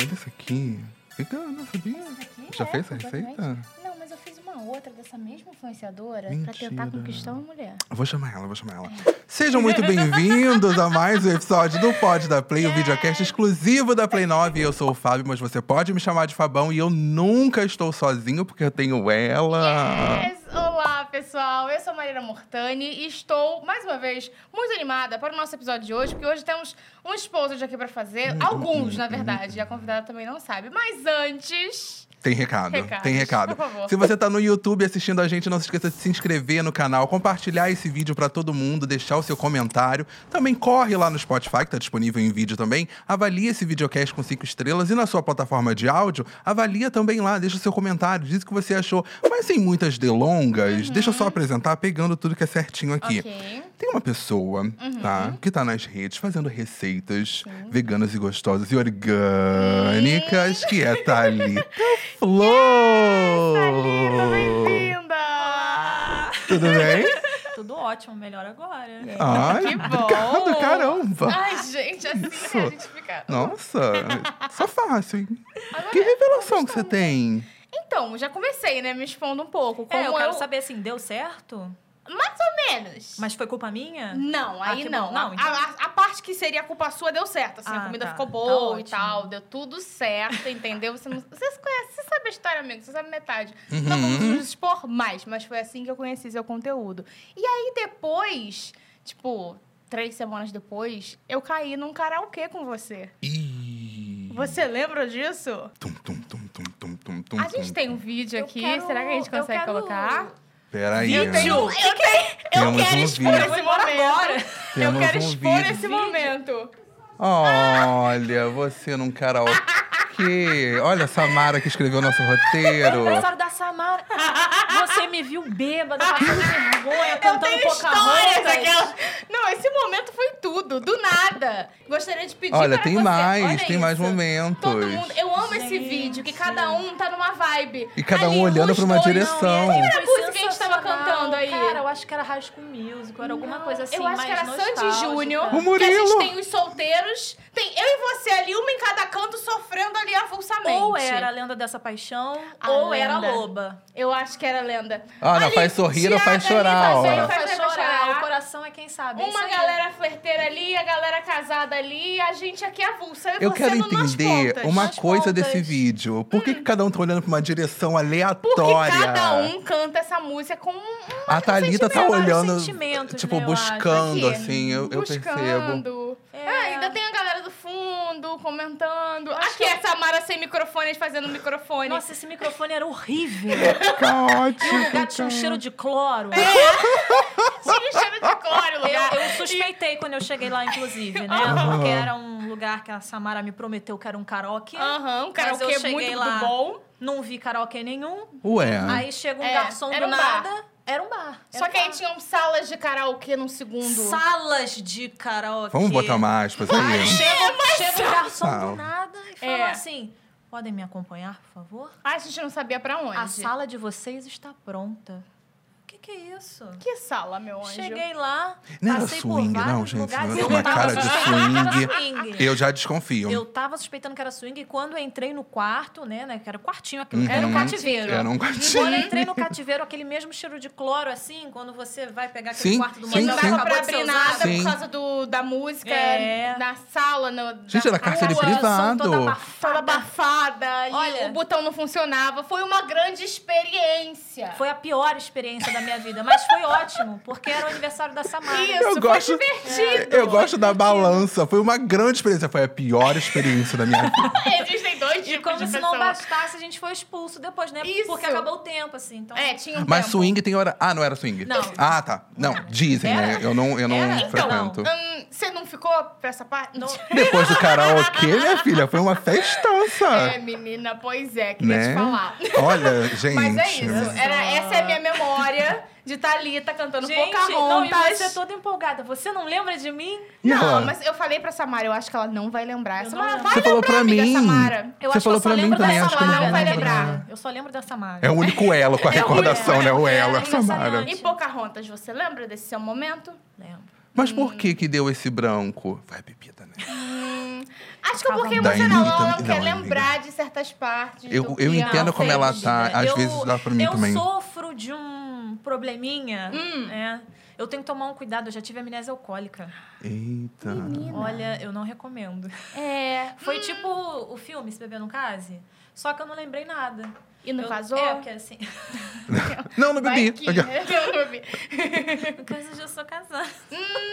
Olha isso aqui. Vegana, sabia? Já é, fez essa receita? Não, mas eu fiz uma outra dessa mesma influenciadora pra Mentira. tentar conquistar uma mulher. Eu Vou chamar ela, vou chamar ela. Sejam muito bem-vindos a mais um episódio do Pod da Play, o videocast exclusivo da Play 9. Eu sou o Fábio, mas você pode me chamar de Fabão e eu nunca estou sozinho porque eu tenho ela. Yes! Pessoal! Eu sou Marina Mortani e estou, mais uma vez, muito animada para o nosso episódio de hoje, porque hoje temos um exposed aqui pra fazer. Alguns, na verdade, e a convidada também não sabe. Mas antes. Tem recado, Recados, tem recado. Se você tá no YouTube assistindo a gente, não se esqueça de se inscrever no canal, compartilhar esse vídeo pra todo mundo, deixar o seu comentário. Também corre lá no Spotify, que tá disponível em vídeo também. Avalia esse videocast com cinco estrelas e na sua plataforma de áudio, avalia também lá, deixa o seu comentário, diz o que você achou. Mas sem muitas delongas, deixa eu só apresentar pegando tudo que é certinho aqui. Uhum. Ok. Tem uma pessoa, tá? Que tá nas redes fazendo receitas veganas e gostosas e orgânicas, que é Thalita Flor. Bem-vinda! Tudo bem? Tudo ótimo, melhor agora. Ai, Que bom! obrigado, caramba. Ai, gente, assim Isso. a gente fica. Nossa, só fácil, hein? Que revelação que você tem? Então, já comecei, né? Me expondo um pouco. Como É, eu quero saber assim, deu certo? Mais ou menos. Mas foi culpa minha? Não, Ah, aí que não. Não, A- então- a, a parte que seria culpa sua deu certo. Assim, a Ah, comida tá. ficou Tá boa e ótimo. tal. Deu tudo certo, entendeu? Você, não, você se conhece, você sabe a história, amigo. Você sabe metade. Uhum. Não vamos nos expor mais, mas foi assim que eu conheci seu conteúdo. E aí depois, tipo, três semanas depois, eu caí num karaokê com você. Ih. Você lembra disso? Tum, tum, tum, tum, tum, tum, tum, A gente tum, tem um vídeo aqui. quero- Será que a gente consegue quero- colocar? Peraí. Eu tenho, eu tenho, eu quero um expor vídeo. esse momento. agora. Eu quero um expor vídeo. esse momento. Olha, você num karaokê. Olha a Samara que escreveu nosso roteiro. Aniversário da Samara. Você me viu bêbada, passando vergonha, cantando histórias Pocahontas. aquela... Não, esse momento foi tudo, do nada. Gostaria de pedir Olha, para tem você, mais, olha tem mais isso. momentos. Todo mundo, eu amo esse Gente. vídeo, que cada um tá numa vibe. E cada um Ali, olhando os pra uma direção. Lembra cantando aí? Cara, eu acho que era High School Music, era alguma coisa assim eu acho mais que era Sandy. Júnior. O Que a Murilo. gente tem os solteiros. Tem eu e você ali, uma em cada canto, sofrendo ali avulsamente. Ou era a Lenda dessa Paixão, A ou era a Lenda. Loba. Eu acho que era lenda. Ah, não, Ali, faz sorrir ou faz ali, chorar, ó. faz- Faz, chorar. O coração é quem sabe. é Uma isso aí. galera flerteira ali, a galera casada ali, a gente aqui avulsa. Eu, Eu quero entender uma nas coisa pontas. desse vídeo. Por que, que cada um tá olhando pra uma direção Porque aleatória? cada um canta essa música com um A Thalita tá olhando, tipo, né, acho. buscando, aqui, assim, eu, eu percebo. buscando. É. Ah, ainda tem a galera do fundo comentando. Aqui é a Samara sem microfone fazendo microfone. Nossa, esse microfone era horrível. Caótico. O lugar tinha um cheiro de cloro. Tinha cheiro de cloro. Eu, eu suspeitei quando eu cheguei lá, inclusive, né? Porque era um lugar que a Samara me prometeu que era um karaokê. Aham, um Mas karaokê eu cheguei muito lá. do bom. Não vi karaokê nenhum. Ué. Aí chega um É, garçom era do um bar. Era um bar. Só Era que um aí bar. tinham salas de karaokê num segundo. Salas de karaokê. Vamos botar uma aspas Aí aí. chega, chega um garçom Sala. do nada e fala É. assim: podem me acompanhar, por favor? Ah, a gente não sabia pra onde. A sala de vocês está pronta. Que, é isso? Que sala, meu anjo? Cheguei lá, Não era passei swing, por não, gente. Não eu é uma cara de era swing. Eu já desconfio. Eu tava suspeitando que era swing e quando eu entrei no quarto, né, né, que era o quartinho aquilo, era um Uhum. cativeiro. Era um E quando eu entrei no cativeiro, aquele mesmo cheiro de cloro, assim, quando você vai pegar aquele Sim, quarto do sim, motel não dava pra abrir nada Sim. por causa do, da música É. na sala. No, Gente, era cárcere rua, privado. Toda Toda abafada. abafada. Olha. e o botão não funcionava. Foi uma grande experiência. Foi a pior experiência da minha vida, mas foi ótimo, porque era o aniversário da Samara. Isso, Eu foi gosto, divertido. eu gosto da balança. Foi uma grande experiência. Foi a pior experiência da minha vida. Existem dois E tipos como de se não pessoa. bastasse, a gente foi expulso depois, né? Isso. Porque acabou o tempo, assim. Então... É, tinha um Mas tempo. swing tem hora. Ah, não era swing? Não. Ah, tá. Não, dizem, né? Era? Eu não, eu não Era? Então, frequento. Hum, você não ficou pra essa parte? Não. Depois do karaokê, minha filha, foi uma festança. É, menina, pois é, queria né? te falar. Olha, gente. Mas é isso. Era, essa é a minha memória de Thalita cantando Gente, não, e Pocahontas. você toda empolgada. Você não lembra de mim? E Não, ela? mas eu falei pra Samara, eu acho que ela não vai lembrar. Eu Samara, vai Você falou lembrar, pra amiga, mim. Samara. Eu Você acho falou que eu pra só mim lembro também, que eu não Samara, vai lembrar. Eu só lembro da Samara. É o único elo com a É recordação, né? O é, elo, a é Samara. E Pocahontas, você lembra desse seu momento? Lembro. Mas por que que deu esse branco? Vai, bebida, né? Acho que é um pouquinho Da emocional. Ela não quer não, amiga. lembrar de certas partes. Eu- do eu que entendo ela como ela fez. tá. Às eu, vezes dá pra mim eu também. sofro de um probleminha, Hum. né? Eu tenho que tomar um cuidado, eu já tive amnésia alcoólica. Eita. Olha, eu não recomendo. É. Foi tipo o filme Se Beber Não Case, só que eu não lembrei nada. E não eu, casou? É, porque assim, Não, não bebi. que, né? Eu não bebi. no caso eu já sou casada.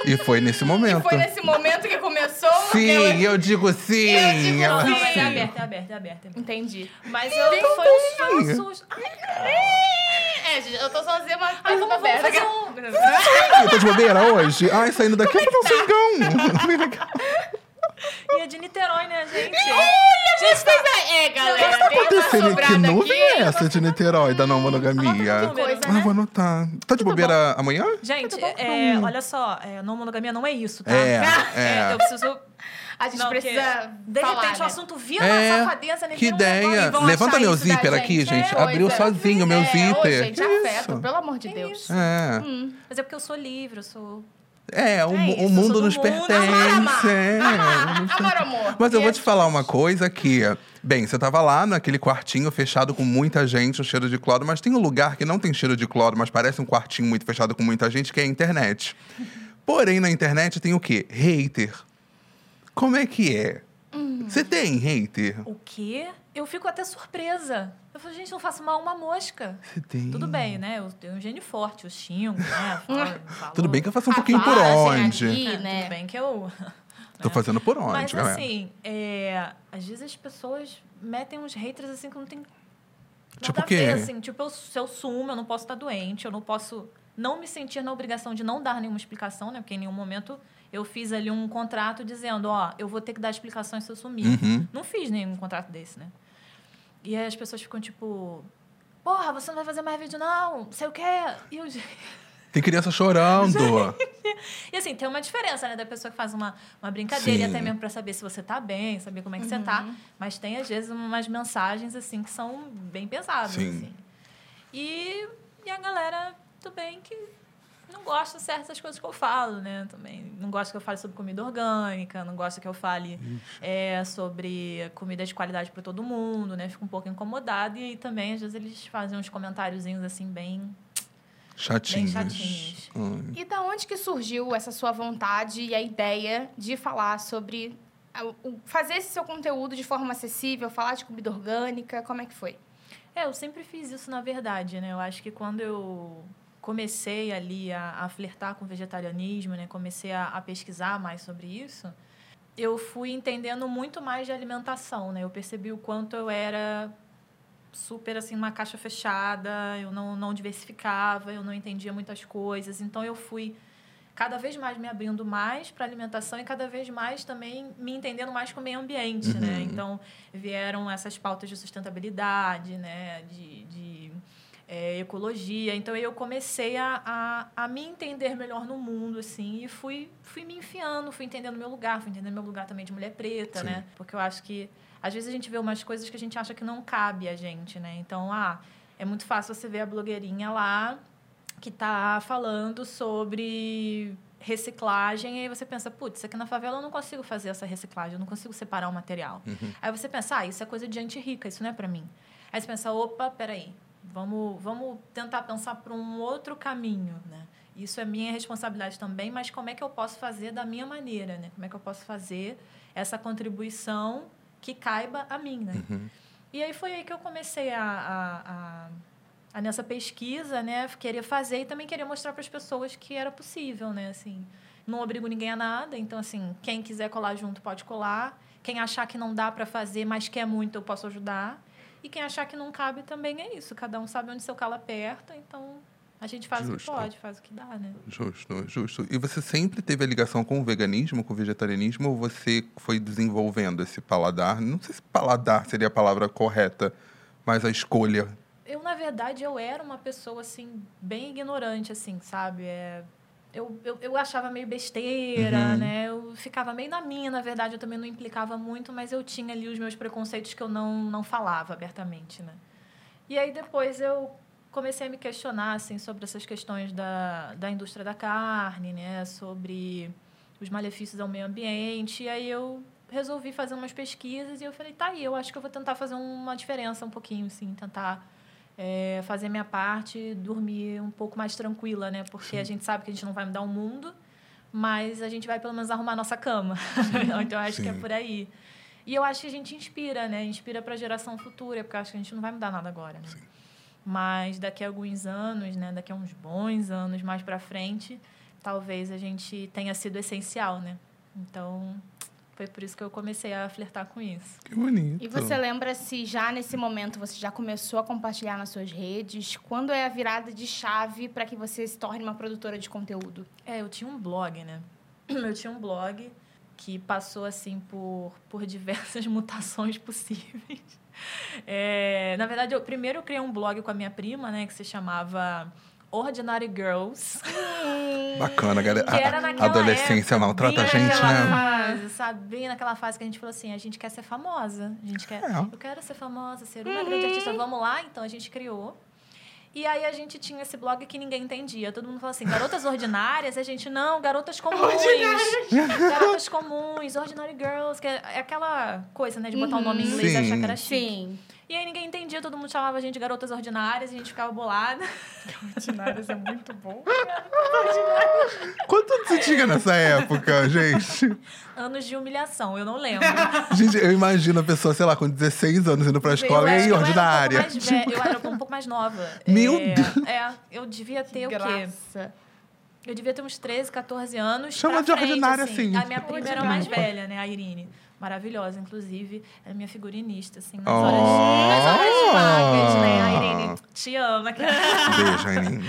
E foi nesse momento. Foi nesse momento que começou? Sim, ela- eu digo sim. Eu digo ela sim. Não, mas sim. é aberto, é aberto, é aberto. é aberto. Entendi. Mas eu, foi, um, foi um susto. Ai, É, gente, eu tô sozinha, mas Ai, tá vamos, vamos aberta. fazer um... Eu tô de bobeira hoje? Ai, saindo daqui, eu vou fazer um cingão. E é de Niterói, né, gente? Gente, tá... É, galera, O que tá uma acontecendo? Que nuvem aqui. é essa de Niterói, da não monogamia? Coisa, Ah, né? vou anotar. Tá de bobeira amanhã? Gente, é, olha só, é, não monogamia não é isso, tá? É, É, é. eu preciso. A gente Não, precisa De falar, repente o né? assunto vira É, safadeza, ninguém que ideia. Levanta meu zíper aqui, gente. É, Abriu sozinho meu É, ô, zíper. gente, afeto, pelo amor de Deus. É. Mas é porque eu sou livre, eu sou. É, o, É mu- isso, o mundo nos mundo. pertence. É. amar, amor. Mas eu vou te falar uma coisa que, bem, você tava lá naquele quartinho fechado com muita gente, um cheiro de cloro, mas tem um lugar que não tem cheiro de cloro, mas parece um quartinho muito fechado com muita gente, que é a internet. Porém, na internet tem o quê? Hater. Como é que é? Você tem hater? O quê? Eu fico até surpresa. Eu falo, gente, não faço mal uma mosca. Tem. Tudo bem, né? Eu tenho um gene forte, eu xingo, né? Falo- Tudo bem que eu faço um A pouquinho por onde. aqui, É, né? Tudo bem que eu. Tô fazendo por onde, Mas galera. assim, é, às vezes as pessoas metem uns haters assim que não tem Tipo o quê? ver, assim. Tipo, eu, se eu sumo, eu não posso estar doente, eu não posso não me sentir na obrigação de não dar nenhuma explicação, né? Porque em nenhum momento eu fiz ali um contrato dizendo, ó, eu vou ter que dar explicações se eu sumir. Uhum. Não fiz nenhum contrato desse, né? E aí as pessoas ficam tipo, porra, você não vai fazer mais vídeo não, não sei o quê. E eu, Tem criança chorando. e assim, tem uma diferença, né? Da pessoa que faz uma, uma brincadeira, e Sim. até mesmo pra saber se você tá bem, saber como é que você tá. Mas tem, às vezes, umas mensagens, assim, que são bem pesadas, Sim. assim. E, e a galera, tudo bem que não gosta de certas coisas que eu falo, né? Também não gosta que eu fale sobre comida orgânica, não gosta que eu fale é, sobre comida de qualidade para todo mundo, né? Fico um pouco incomodada. E também, às vezes, eles fazem uns comentáriozinhos, assim, bem... Chatinhos. chatinhos. Ai. E da onde que surgiu essa sua vontade e a ideia de falar sobre fazer esse seu conteúdo de forma acessível, falar de comida orgânica? Como é que foi? É, eu sempre fiz isso, na verdade, né? Eu acho que quando eu comecei ali a, a flertar com o vegetarianismo, né? Comecei a, a pesquisar mais sobre isso, eu fui entendendo muito mais de alimentação, né? Eu percebi o quanto eu era super, assim, uma caixa fechada, eu não, não diversificava, eu não entendia muitas coisas. Então, eu fui cada vez mais me abrindo mais para alimentação e cada vez mais também me entendendo mais com o meio ambiente, né? Uhum. Então, vieram essas pautas de sustentabilidade, né? De, de é, ecologia. Então, eu comecei a, a, a me entender melhor no mundo, assim, e fui, fui me enfiando, fui entendendo meu lugar, fui entendendo meu lugar também de mulher preta, Sim. né? Porque eu acho que, às vezes, a gente vê umas coisas que a gente acha que não cabe a gente, né? Então, ah, é muito fácil você ver a blogueirinha lá que tá falando sobre reciclagem, e aí você pensa, putz, aqui na favela eu não consigo fazer essa reciclagem, eu não consigo separar o material. Aí você pensa, ah, isso é coisa de gente rica, isso não é para mim. Aí você pensa, opa, peraí, vamos, vamos tentar pensar para um outro caminho, né? Isso é minha responsabilidade também, mas como é que eu posso fazer da minha maneira, né? Como é que eu posso fazer essa contribuição que caiba a mim, né? E aí foi aí que eu comecei a, a, a, a nessa pesquisa, né, querer fazer e também querer mostrar para as pessoas que era possível, né, assim, não obrigo ninguém a nada, então assim, quem quiser colar junto pode colar, quem achar que não dá para fazer, mas quer muito, eu posso ajudar. E quem achar que não cabe também é isso, cada um sabe onde seu calo aperta, então a gente faz o Justo. que pode, faz o que dá, né? Justo, justo. E você sempre teve a ligação com o veganismo, com o vegetarianismo, ou você foi desenvolvendo esse paladar? Não sei se paladar seria a palavra correta, mas a escolha. Eu, na verdade, eu era uma pessoa, assim, bem ignorante, assim, sabe? É, eu, eu, eu achava meio besteira, Uhum. né? Eu ficava meio na minha, na verdade, eu também não implicava muito, mas eu tinha ali os meus preconceitos que eu não, não falava abertamente, né? E aí, depois, eu comecei a me questionar, assim, sobre essas questões da, da indústria da carne, né? Sobre os malefícios ao meio ambiente. E aí, eu resolvi fazer umas pesquisas e eu falei, tá aí, eu acho que eu vou tentar fazer uma diferença um pouquinho, assim, tentar é, fazer minha parte, dormir um pouco mais tranquila, né? Porque Sim. a gente sabe que a gente não vai mudar o mundo, mas a gente vai pelo menos arrumar a nossa cama. então, acho Sim. que é por aí. E eu acho que a gente inspira, né? Inspira para a geração futura, porque eu acho que a gente não vai mudar nada agora, né? Sim. Mas daqui a alguns anos, né? Daqui a uns bons anos mais para frente, talvez a gente tenha sido essencial, né? Então, foi por isso que eu comecei a flertar com isso. Que bonito. E você lembra se já nesse momento você já começou a compartilhar nas suas redes? Quando é a virada de chave para que você se torne uma produtora de conteúdo? É, eu tinha um blog, né? Eu tinha um blog que passou assim por, por diversas mutações possíveis. É, na verdade, eu, primeiro eu criei um blog com a minha prima, né, que se chamava Ordinary Girls. Bacana, galera. A adolescência época, maltrata a gente, né? Fase, sabe? Bem naquela fase que a gente falou assim, a gente quer ser famosa. A gente quer, é. eu quero ser famosa, ser uma uhum. grande artista. Vamos lá? Então a gente criou. E aí a gente tinha esse blog que ninguém entendia. Todo mundo falou assim, garotas ordinárias, a gente, não, garotas comuns. garotas comuns, ordinary girls, que é aquela coisa, né, de botar o uhum. um nome em inglês e achar que era chique. Sim. E aí ninguém entendia, todo mundo chamava a gente de garotas ordinárias, e a gente ficava bolada. ordinárias é muito bom. Quanto você tinha nessa época, gente? Anos de humilhação, eu não lembro. gente, eu imagino a pessoa, sei lá, com 16 anos indo pra escola, e aí, ordinária. Eu era, um tipo... eu era um pouco mais nova. Meu é, Deus! É, eu devia ter que o quê? Eu devia ter uns 13, 14 anos. Chama de frente, ordinária, assim. A minha prima era mais velha, né? A Irine maravilhosa, inclusive. é minha figurinista, assim, nas, oh. horas, nas horas vagas, né? A Irene te ama. Beijo, Irene.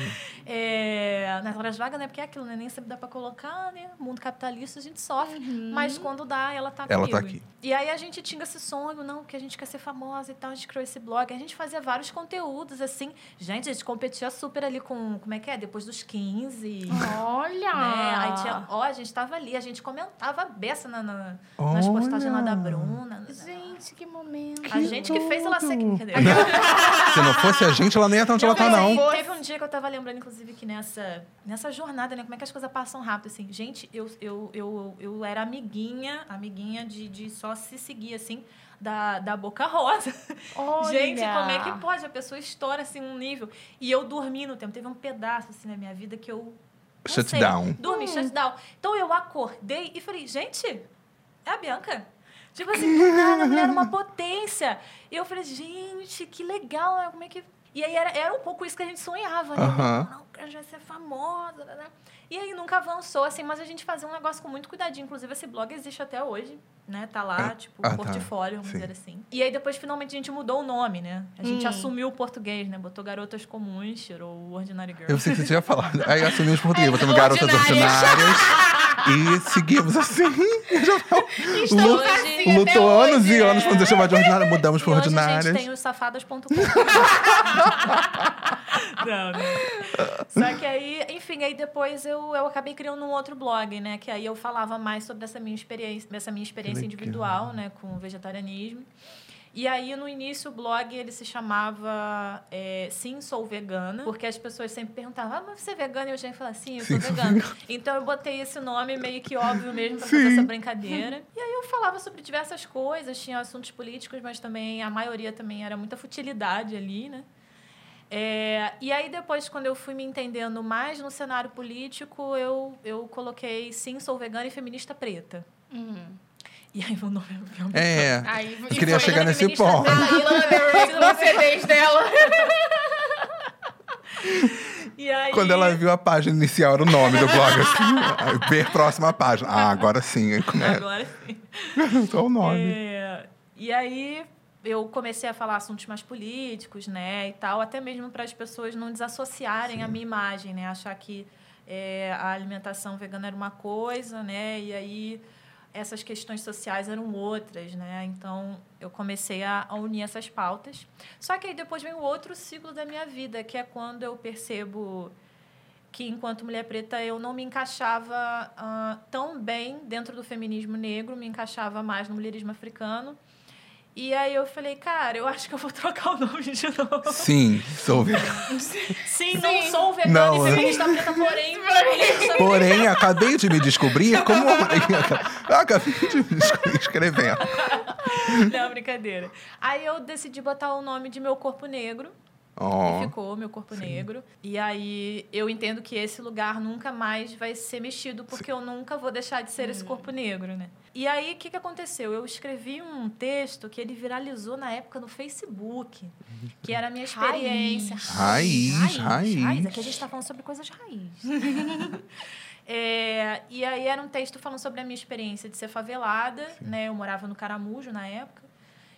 É, nas horas vagas, né? Porque é aquilo, né? Nem sempre dá pra colocar, né? Mundo capitalista, a gente sofre. Uhum. Mas quando dá, ela tá ela comigo. Tá aqui. E aí a gente tinha esse sonho, não, que a gente quer ser famosa e tal. A gente criou esse blog. A gente fazia vários conteúdos, assim. Gente, a gente competia super ali com... Como é que é? Depois dos 15. Olha! Né? Aí tinha... Ó, a gente tava ali. A gente comentava a beça na, na, nas postagens lá da Bruna. Gente, que momento. A gente que fez ela ser... Se não fosse a gente, ela nem ia estar onde ela tá, não. Teve um dia que eu tava lembrando, inclusive, inclusive, que nessa, nessa jornada, né? Como é que as coisas passam rápido, assim. Gente, eu, eu, eu, eu era amiguinha, amiguinha de, de só se seguir, assim, da, da Boca Rosa. Olha. Gente, como é que pode? A pessoa estoura, assim, um nível. E eu dormi no tempo. Teve um pedaço, assim, na minha vida que eu... Shutdown. Dormi, hum. shutdown. Então, eu acordei e falei, gente, é a Bianca. Tipo assim, nada, a mulher era uma potência. E eu falei, gente, que legal, né? Como é que e aí era, era um pouco isso que a gente sonhava, né? Uhum. Não, a gente vai ser famosa, né? E aí nunca avançou, assim, mas a gente fazia um negócio com muito cuidadinho. Inclusive, esse blog existe até hoje, né? Tá lá, é. tipo, ah, tá. portfólio, vamos Sim. dizer assim. E aí depois, finalmente, a gente mudou o nome, né? A gente hum. assumiu o português, né? Botou Garotas Comuns, tirou o Ordinary Girl. Eu sei que você tinha falado. Aí assumiu o português, botamos Garotas Ordinárias. e seguimos assim. Lutou assim lutou anos hoje, e anos é. pra nos chamar de ordinária, mudamos por ordinárias. a gente tem os safadas.com. não, não. Só que aí, enfim, aí depois eu, eu acabei criando um outro blog, né? Que aí eu falava mais sobre essa minha experiência, essa minha experiência individual, né? Com o vegetarianismo. E aí, no início, o blog ele se chamava é, Sim, Sou Vegana, porque as pessoas sempre perguntavam, ah, mas você é vegana? E eu já falava, sim, eu sou sim, vegana. Então, eu botei esse nome meio que óbvio mesmo para fazer essa brincadeira. E aí, eu falava sobre diversas coisas, tinha assuntos políticos, mas também a maioria também era muita futilidade ali, né? É, e aí, depois, quando eu fui me entendendo mais no cenário político, eu, eu coloquei Sim, Sou Vegana e Feminista Preta. Uhum. E aí meu nome é É, aí, eu queria chegar nesse ponto. Aí, CDs dela. E aí... Quando ela viu a página inicial, era o nome do blog, assim. ver próxima página. Ah, agora sim. Agora sim. Só o nome. É, e aí eu comecei a falar assuntos mais políticos, né, e tal, até mesmo para as pessoas não desassociarem sim. a minha imagem, né, achar que é, a alimentação vegana era uma coisa, né, e aí essas questões sociais eram outras, né? Então eu comecei a, unir essas pautas. Só que aí depois vem o outro ciclo da minha vida, que é quando eu percebo que enquanto mulher preta eu não me encaixava uh, tão bem dentro do feminismo negro, me encaixava mais no mulherismo africano. E aí eu falei, cara, eu acho que eu vou trocar o nome de novo. Sim, sou vegana. Sim, não Sim. sou vegana Não, e feminista preta, porém. Porém, acabei de me descobrir como uma. acabei de me descobrir escrevendo. Não, brincadeira. Aí eu decidi botar o nome de meu corpo negro. Ó. E ficou meu corpo negro. E aí eu entendo que esse lugar nunca mais vai ser mexido, porque eu nunca vou deixar de ser esse corpo negro, né? E aí o que, que aconteceu? Eu escrevi um texto que ele viralizou na época no Facebook, que era a minha experiência. Raiz, raiz. Aqui a gente tá falando sobre coisas raiz. É, e aí era um texto falando sobre a minha experiência de ser favelada, né? Eu morava no Caramujo na época,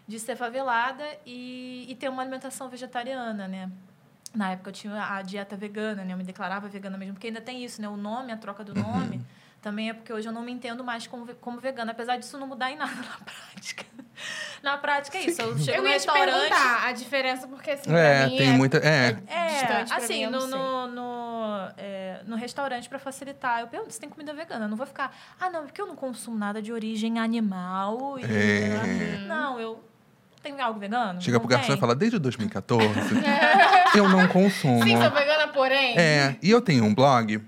de ser favelada e, e ter uma alimentação vegetariana, né? Na época eu tinha a dieta vegana, né? Eu me declarava vegana mesmo, porque ainda tem isso, né? O nome, a troca do nome, também é porque hoje eu não me entendo mais como, como vegana, apesar disso não mudar em nada na prática. Na prática é isso. Eu chego Eu no restaurante. a diferença, porque assim, É, pra mim tem é... muita. É. É, pra assim, mim, no, no, no, é, no restaurante, para facilitar, eu pergunto se tem comida vegana. Eu não vou ficar, ah, não, porque eu não consumo nada de origem animal. E, É. Não, eu. Tem algo vegano? Chega Não pro garçom e fala, desde 2014, eu não consumo. Sim, sou vegana, porém... É, e eu tenho um blog.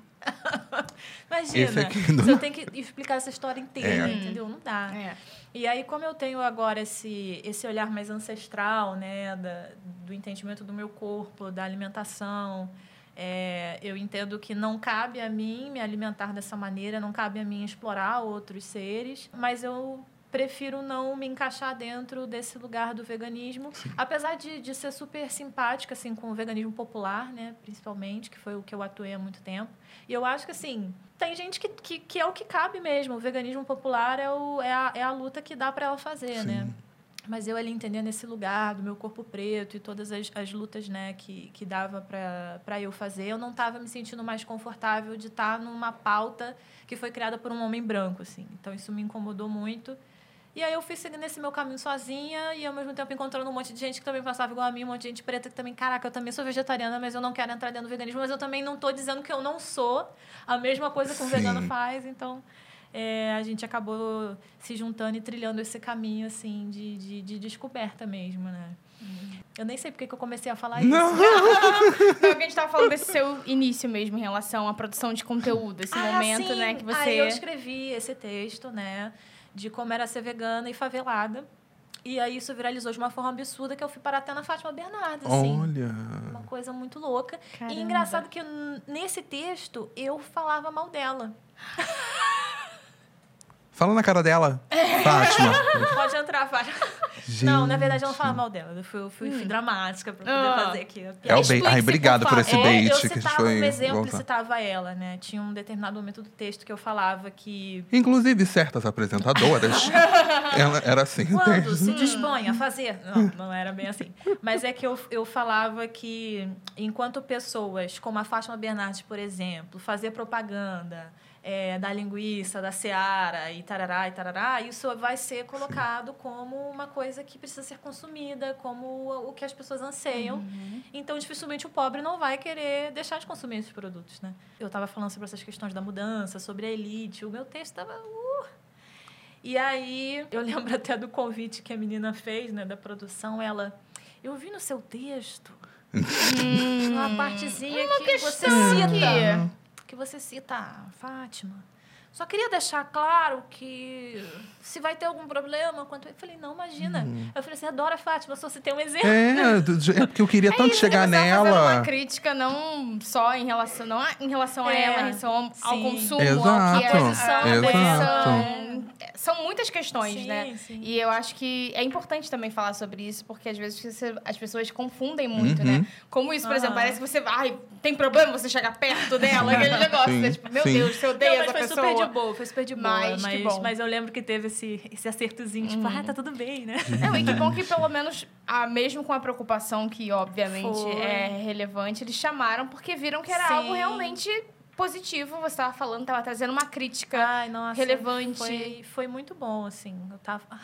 Imagina, não- se eu tenho que explicar essa história inteira, É. entendeu? Não dá. É. E aí, como eu tenho agora esse, esse olhar mais ancestral, né, da, do entendimento do meu corpo, da alimentação, é, eu entendo que não cabe a mim me alimentar dessa maneira, não cabe a mim explorar outros seres, mas eu prefiro não me encaixar dentro desse lugar do veganismo, apesar de, de ser super simpática assim com o veganismo popular, né, principalmente, que foi o que eu atuei há muito tempo. E eu acho que assim, tem gente que, que, que é o que cabe mesmo. O veganismo popular é, o, é, a, é a luta que dá para ela fazer, né? Mas eu ali entendendo esse lugar do meu corpo preto e todas as, as lutas né, que, que dava para eu fazer, eu não estava me sentindo mais confortável de estar numa pauta que foi criada por um homem branco. Assim. Então isso me incomodou muito. E aí eu fui seguindo esse meu caminho sozinha e ao mesmo tempo encontrando um monte de gente que também passava igual a mim, um monte de gente preta que também, caraca, eu também sou vegetariana, mas eu não quero entrar dentro do veganismo, mas eu também não estou dizendo que eu não sou a mesma coisa que um Sim. vegano faz, então é, a gente acabou se juntando e trilhando esse caminho assim de, de, de descoberta mesmo, né? Eu nem sei porque que eu comecei a falar Não. isso. Não, que a gente tava falando desse seu início mesmo em relação à produção de conteúdo, esse Ah, momento, sim. né, que você... Aí eu escrevi esse texto, né, de como era ser vegana e favelada. E aí isso viralizou de uma forma absurda que eu fui parar até na Fátima Bernardes, assim. Olha. Uma coisa muito louca. Caramba. E engraçado que nesse texto eu falava mal dela. Fala na cara dela, Fátima. Pode entrar, Fátima. Gente. Não, na verdade eu não falava mal dela. Eu fui, eu fui, fui dramática pra poder Ah. fazer aqui. É o bem. Explique-se, Ai, obrigado por por esse favor. É, eu date que a gente citava foi. um exemplo e voltar. citava ela, né? Tinha um determinado momento do texto que eu falava que Inclusive, certas apresentadoras. ela era assim. Quando se dispõe a fazer. Não, não era bem assim. Mas é que eu, eu falava que, enquanto pessoas como a Fátima Bernardes, por exemplo, fazer propaganda é, da linguiça, da seara e tarará e tarará, isso vai ser colocado como uma coisa que precisa ser consumida, como o que as pessoas anseiam. Então, dificilmente o pobre não vai querer deixar de consumir esses produtos, né? Eu estava falando sobre essas questões da mudança, sobre a elite. O meu texto estava... Uh, e aí, eu lembro até do convite que a menina fez, né, da produção, ela... Eu vi no seu texto uma partezinha que você cita... aqui. Que você cita a Fátima. Só queria deixar claro que se vai ter algum problema... Quanto... Eu falei, não, imagina. Eu falei assim, adoro a Fátima, só você tem um exemplo. É, é porque eu queria tanto Isso, chegar que você tava fazendo nela. uma crítica não só em relação, não a- em relação a É, ela, em relação ao, ao sim. consumo, ao que é Exato, a exato. posição. São muitas questões, Sim, né? sim. E eu acho que é importante também falar sobre isso, porque às vezes você- as pessoas confundem muito, Uhum. né? Como isso, por exemplo, Aham. parece que você. Ai, tem problema você chegar perto dela, aquele negócio, Sim, né? Tipo, meu sim. Deus, você Não, odeia mas essa pessoa. Super de boa, foi super de boa. Mas Mas, que mas, bom. eu lembro que teve esse, esse acertozinho, tipo, ah, tá tudo bem, né? Não, e que bom que pelo menos, ah, mesmo com a preocupação que obviamente Foi. é relevante, eles chamaram porque viram que era Sim. algo realmente positivo. Você estava falando, estava trazendo uma crítica. Ai, nossa. relevante. Foi, foi muito bom, assim. Eu tava. Ah,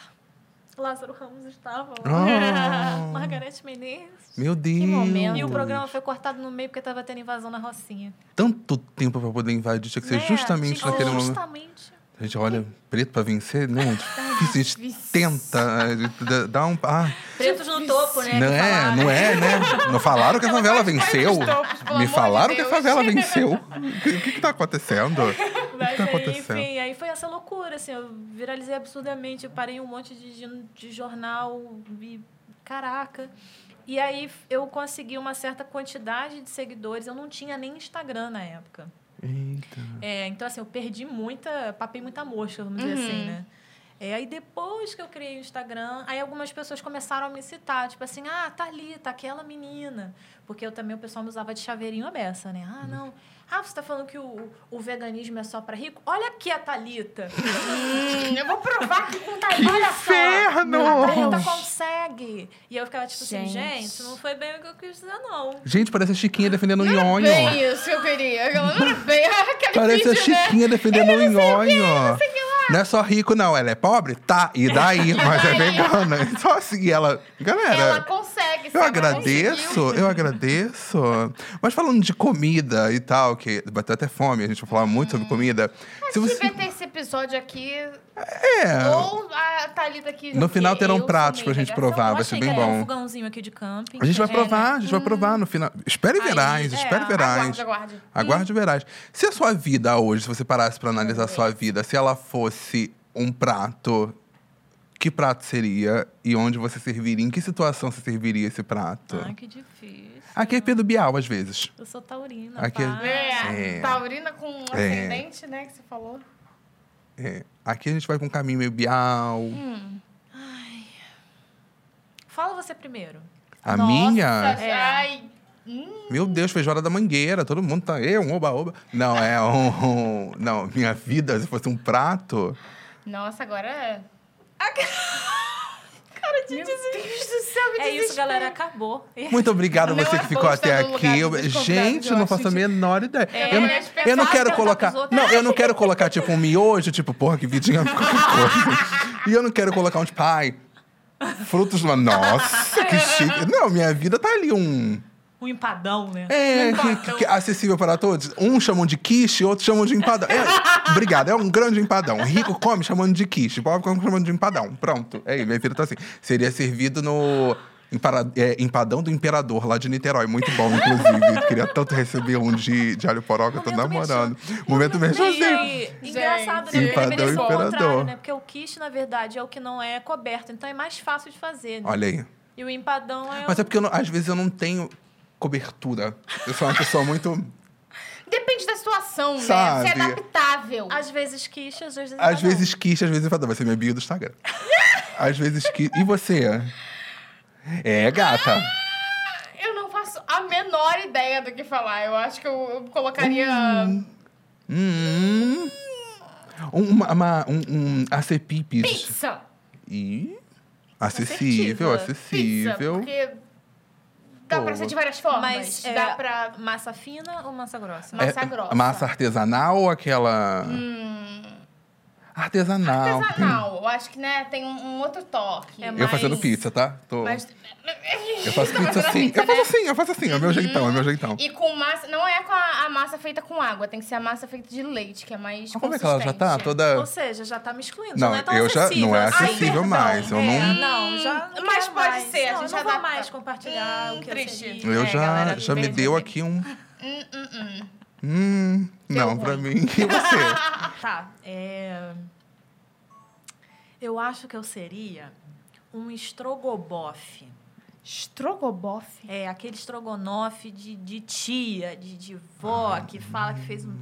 Lázaro Ramos estava lá. Ah. Margarete Menezes. Meu Deus. momento. E o programa foi cortado no meio porque tava tendo invasão na Rocinha. Tanto tempo pra poder invadir, tinha que ser Né? justamente Tinha que ser naquele momento. Justamente. A gente olha preto pra vencer, né? É difícil, a gente tenta, a gente dá um... Ah, Pretos no topo, né? não que é, falaram. não é, né? Não falaram que a favela venceu? topos, Me amor de falaram que a favela venceu. O que, que que tá acontecendo? O que que tá acontecendo? enfim, aí foi essa loucura, assim, eu viralizei absurdamente, eu parei em um monte de, de, de jornal e caraca. E aí eu consegui uma certa quantidade de seguidores, eu não tinha nem Instagram na época. Eita. É, então, assim, eu perdi muita, papei muita mosca, vamos dizer Uhum. assim, né? É, aí depois que eu criei o Instagram, aí algumas pessoas começaram a me citar, tipo assim, ah, Thalita, aquela menina. Porque eu também, o pessoal me usava de chaveirinho a beça, né? Ah, não. Ah, você tá falando que o, o veganismo é só para rico? Olha aqui a Thalita. Hum, eu vou provar aqui com tá Que Olha só. inferno! A Thalita consegue. E eu ficava tipo assim, Gente. gente, não foi bem o que eu quis dizer, não. Gente, parece a Chiquinha defendendo o Não era nhonho. bem isso que eu queria. Aquela Não era bem aquele Parece a vídeo, né? Chiquinha defendendo o nhonho. Não é só rico, não. Ela é pobre? Tá. E daí? Mas é vegana. Só assim, ela... Galera... Ela consegue. Eu agradeço, eu agradeço. Mas falando de comida e tal, que bateu até fome, a gente vai falar muito sobre comida. Se A gente você. ter esse episódio aqui. É. Ou a Thalita aqui. No final terão pratos pra gente provar, vai ser bem era um bom. fogãozinho aqui de camping. A gente vai provar, a gente vai provar no final. Espere verás, é, espere verás. Aguarde, aguarde. Aguarde verás. Se a sua vida hoje, se você parasse pra analisar a sua vida, se ela fosse um prato, que prato seria e onde você serviria? Em que situação você serviria esse prato? Ai, que difícil. Aqui é Pedro Bial, às vezes. Eu sou taurina, Aqui é- pá. É, É. taurina com um É. ascendente, né, que você falou. É. Aqui a gente vai com um caminho meio Bial. Hum. Fala você primeiro. A Nossa, minha. É. Ai. Hum, Meu Deus, feijoada da mangueira, todo mundo tá. Eu, um oba-oba. Não, é um, um- Não, minha vida, se fosse um prato. Nossa, agora é. Cara de Meu Deus do céu, que É isso, desespero. galera. Acabou. Muito obrigado a Não você é que bom ficou estar até no lugar aqui. Eu- Gente, eu eu não faço a menor ideia. É, eu, não, as eu não quero colocar. pros outros. Não, eu não quero colocar, tipo, um miojo, tipo, porra, que vidinha qualquer coisa. E eu não quero colocar um, tipo, ai, frutos do. Nossa, que chique. Não, minha vida tá ali um. Um empadão, né? É, que, que- que é acessível para todos. Um chamam de quiche, outros chamam de empadão. É, obrigado, é um grande empadão. Rico come chamando de quiche, pobre come chamando de empadão. Pronto. É, minha vida tá assim. Seria servido no empara- é, empadão do imperador, lá de Niterói. Muito bom, inclusive. Queria tanto receber um de, de alho poró que eu tô namorando. Momento merchanzinho. engraçado, né? Empadão imperador. contrário, né? Porque o quiche, na verdade, é o que não é coberto. Então é mais fácil de fazer. né? Olha aí. E o empadão é Mas é porque eu não- às vezes eu não tenho cobertura. Eu sou uma pessoa muito. Depende da situação, Sabe? né? Você é adaptável. Às vezes quiche, às vezes Às empadão. vezes quiche, às vezes empadão. Vai ser minha bio do Instagram. Às vezes quiche. E você? É, gata. Eu não faço a menor ideia do que falar. Eu acho que eu, colocaria. Hum. Uma, uma, um, um acepipes. Pizza. E acessível, Assertiva. acessível. Pizza, porque dá pra ser de várias formas. Mas é, dá pra. massa fina ou massa grossa? Massa É grossa. Massa artesanal ou aquela. Hum. Artesanal. Eu acho que, né, tem um, um outro toque. É Eu fazendo pizza, tá? Tô- Mas... Eu faço pizza assim. pizza, Eu faço né? assim, eu faço assim. É o meu jeitão, é o meu jeitão. E com massa... Não é com a, a massa feita com água. Tem que ser a massa feita de leite, que é mais Mas como é que ela já tá? Toda. Ou seja, já tá me excluindo. Não, já não é tão eu já- não é assim. acessível Ai, mais, eu perdão. não- É, não, já não Mas pode mais. ser, a Não, gente não adapta. mais compartilhar Hum, o que eu triste. seria. Eu É, já, já me deu aqui. aqui um. Hum, hum, hum. Hum. Não, ruim. pra mim. E você? Tá, é... Eu acho que eu seria um estrogobofe. Estrogobofe? É, aquele estrogonofe de, de tia, de, de vó, que fala que fez um...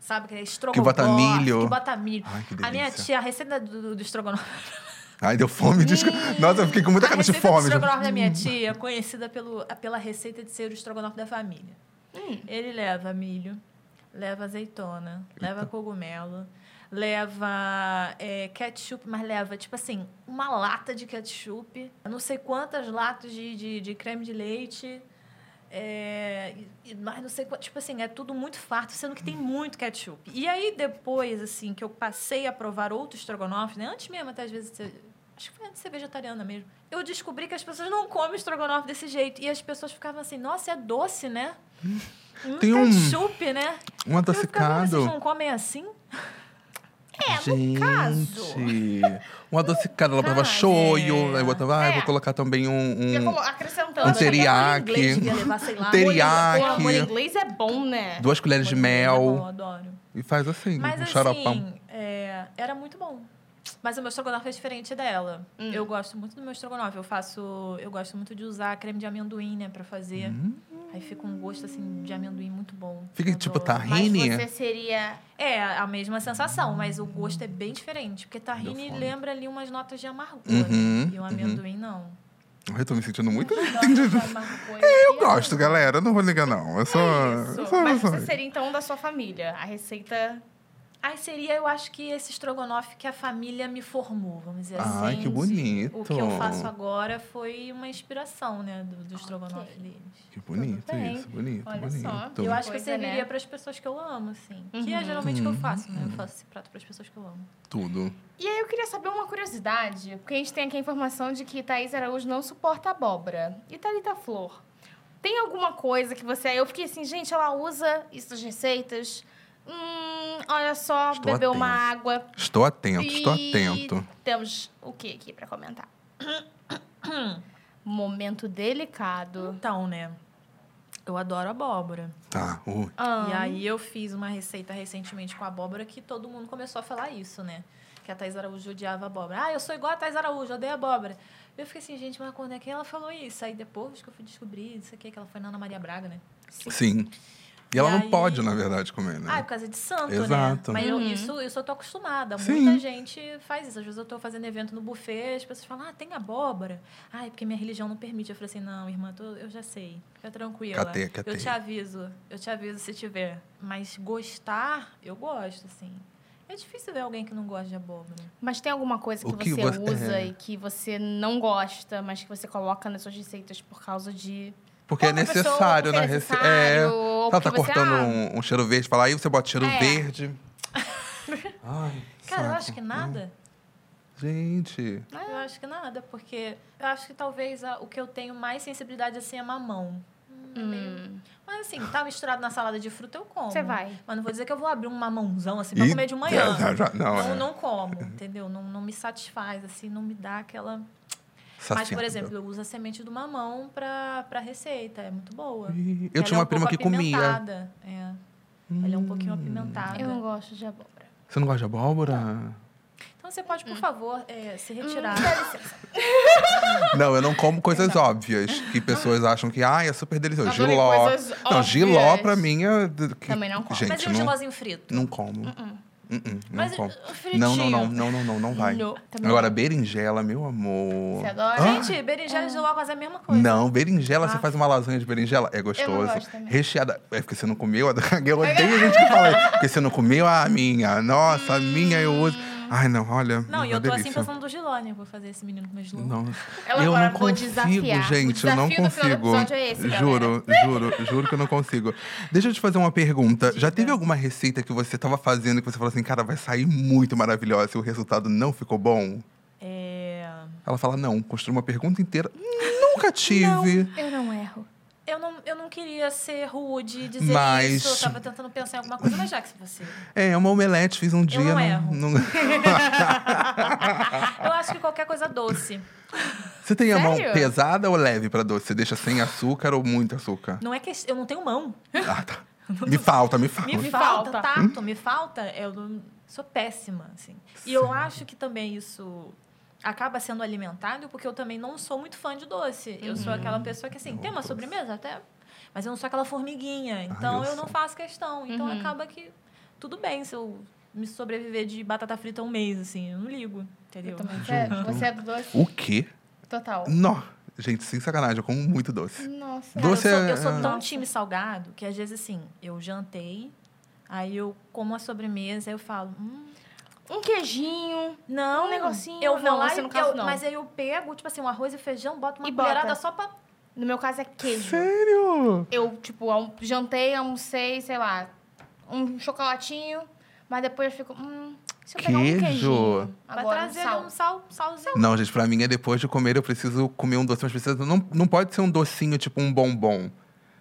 Sabe, que é estrogonofe. bota milho. Que bota milho. Ai, que a minha tia, a receita do, do estrogonofe... Ai, deu fome. Desculpa. Nossa, eu fiquei com muita a cara de receita do fome. estrogonofe da minha tia é conhecida pelo, pela receita de ser o estrogonofe da família. Ele leva milho, leva azeitona, leva cogumelo, leva é, ketchup, mas leva, tipo assim, uma lata de ketchup, não sei quantas latas de, de, de creme de leite. É, mais não sei tipo assim, é tudo muito farto, sendo que tem muito ketchup. E aí, depois, assim, que eu passei a provar outro estrogonofe, né? Antes mesmo, até às vezes, acho que foi antes de ser vegetariana mesmo. Eu descobri que as pessoas não comem estrogonofe desse jeito. E as pessoas ficavam assim, nossa, é doce, né? Tem um- ketchup, né? Um ficava, vocês adocicado. não comem assim? É, Gente, no caso. um adocicado, ela botava shoyu, é. aí botava, ah, É. vou colocar também um... Um colo- acrescentando. um né? teriyaki. inglês devia levar, sei lá, Teriyaki. Pô, amor inglês é bom, né? duas colheres de é mel. bom, eu adoro. E faz assim, Mas um assim, xaropão. é, era muito bom. Mas o meu estrogonofe é diferente dela. Hum. Eu gosto muito do meu estrogonofe. Eu faço. Eu gosto muito de usar creme de amendoim, né, pra fazer. Hum. Aí fica um gosto assim de amendoim muito bom. Fica Eu tipo adoro. Mas tahine. você seria... É a mesma sensação, mas o gosto é bem diferente. Porque tahine lembra ali umas notas de amargor. Uhum, né? E o uhum. amendoim não. Eu tô me sentindo muito Eu Gosto, galera. Não vou ligar, não. Eu sou. eu sou- eu Mas você seria, então, da sua família. A receita... Aí seria, eu acho que esse estrogonofe que a família me formou, vamos dizer assim. Ai, que bonito. O que eu faço agora foi uma inspiração, né, do, do estrogonofe Ok. deles. Que bonito isso, bonito, Olha bonito. só. Eu acho que Coisa, serviria né? para as pessoas que eu amo, assim. Que é Uhum. geralmente o que eu Uhum. faço, né? Eu faço esse prato para as pessoas que eu amo. Tudo. E aí eu queria saber uma curiosidade, porque a gente tem aqui a informação de que Thaís Araújo não suporta abóbora. E Thalita Flor, tem alguma coisa que você... Eu fiquei assim, gente, ela usa isso nas receitas. Hum, olha só, Estou bebeu uma atento. água. Estou atento, estou E atento. Temos o que aqui pra comentar? Momento delicado. Então, né? Eu adoro abóbora. Tá. Uh, Ah, E aí eu fiz uma receita recentemente com abóbora que todo mundo começou a falar isso, né? Que a Thais Araújo odiava abóbora. Ah, eu sou igual a Thais Araújo, odeio abóbora. Eu fiquei assim, gente, mas quando é que ela falou isso? Aí depois que eu fui descobrir isso aqui, que ela foi na Ana Maria Braga, né? sim. E ela E não aí- pode, na verdade, comer, né? Ah, é por causa de santo, Exato. né? Mas eu, Uhum. isso, isso eu tô acostumada. Sim. Muita gente faz isso. Às vezes eu tô fazendo evento no buffet, as pessoas falam, ah, tem abóbora. Ah, é porque minha religião não permite. Eu falei assim, não, irmã, tô- eu já sei. Fica tranquila. Catei, catei. Eu te aviso. Eu te aviso se tiver. Mas gostar, eu gosto, assim. É difícil ver alguém que não gosta de abóbora. Mas tem alguma coisa que, que você você- usa é. e que você não gosta, mas que você coloca nas suas receitas por causa de... Porque é necessário na é receita. É. ou Ela tá porque você, cortando ah, um, um cheiro verde, fala aí você bota cheiro É. verde. Ai, Cara, eu saco. acho que nada. Gente. Eu acho que nada, porque eu acho que talvez a- o que eu tenho mais sensibilidade assim é mamão. Hum, é Hum, Mas assim, tá misturado na salada de fruta, eu como. você vai. Mas não vou dizer que eu vou abrir um mamãozão assim pra E- comer de manhã. Já, já, não, Não, é. não como, entendeu? Não, não me satisfaz, assim, não me dá aquela. Mas, por exemplo, eu uso a semente do mamão pra, pra receita. É muito boa. Eu Ela tinha é uma um prima que comia. É. Ela é um pouquinho apimentada. Eu não gosto de abóbora. Você não gosta de abóbora? Então você pode, Hum. por favor, é, se retirar. Não, eu não como coisas óbvias. Que pessoas acham que, ai, é super delicioso. Adorei Giló. Não, óbvias. giló pra mim é. que- Também não como. Gente, Mas e um não, frito? não como. Uh-uh, não Mas como. o fritinho? Não, não, não, não, não, não, não vai. Não, também Agora, não. berinjela, meu amor. Você adora? Ah, Gente, berinjela e giló quase a mesma coisa. Não, berinjela, você Ah. faz uma lasanha de berinjela, é gostoso. Recheada. É porque você não comeu, eu odeio gente que fala isso. Porque você não comeu a minha. Nossa, a minha eu uso. Ai, não, olha. Não, e eu tô assim delícia. pensando do giló, né? Vou fazer esse menino comer giló. Não. Ela eu agora não consigo, desafiar. O gente. Eu não consigo. episódio é esse, juro, juro, juro que eu não consigo. Deixa eu te fazer uma pergunta. Já teve alguma receita que você tava fazendo que você falou assim, cara, vai sair muito maravilhosa e o resultado não ficou bom? É... Ela fala, não, construiu uma pergunta inteira. Nunca tive. Eu não. Eu não, eu não queria ser rude, dizer Mas- isso. Eu tava tentando pensar em alguma coisa, mas já que você. É, uma omelete fiz um dia. não erro. não- Eu acho que qualquer coisa doce. Você tem a mão Sério? pesada ou leve pra doce? Você deixa sem açúcar ou muito açúcar? Não é que eu não tenho mão. Ah, tá. Me falta, me falta. Me, Me falta, falta. tato, me falta. Eu não- sou péssima, assim. E eu acho que também isso acaba sendo alimentado porque eu também não sou muito fã de doce. Eu sou aquela pessoa que, assim, tem uma sobremesa até, mas eu não sou aquela formiguinha. Então eu eu, não faço questão. Então Uhum. acaba que tudo bem se eu me sobreviver de batata frita um mês, assim. Eu não ligo, entendeu? É- você é do doce O quê? total. Nó. Gente, sem sacanagem, eu como muito doce. Nossa. Cara, Doce eu sou, é- eu sou tão time salgado que às vezes assim, eu jantei, aí eu como a sobremesa, aí eu falo, hum, Um queijinho. não, Um negocinho. Eu vou Não, lá você e no caso, eu, não. mas aí eu pego, tipo assim, um arroz e feijão, boto uma E colherada bota. só pra. No meu caso é queijo. Sério? Eu, tipo, jantei, almocei, sei lá, um chocolatinho, mas depois eu fico, hum, se eu pegar um Queijo. queijinho. Vai Agora, trazer ali sal. um sal, salzinho. Não, gente, pra mim é depois de comer eu preciso comer um doce, mas precisa, não, não pode ser um docinho tipo um bombom.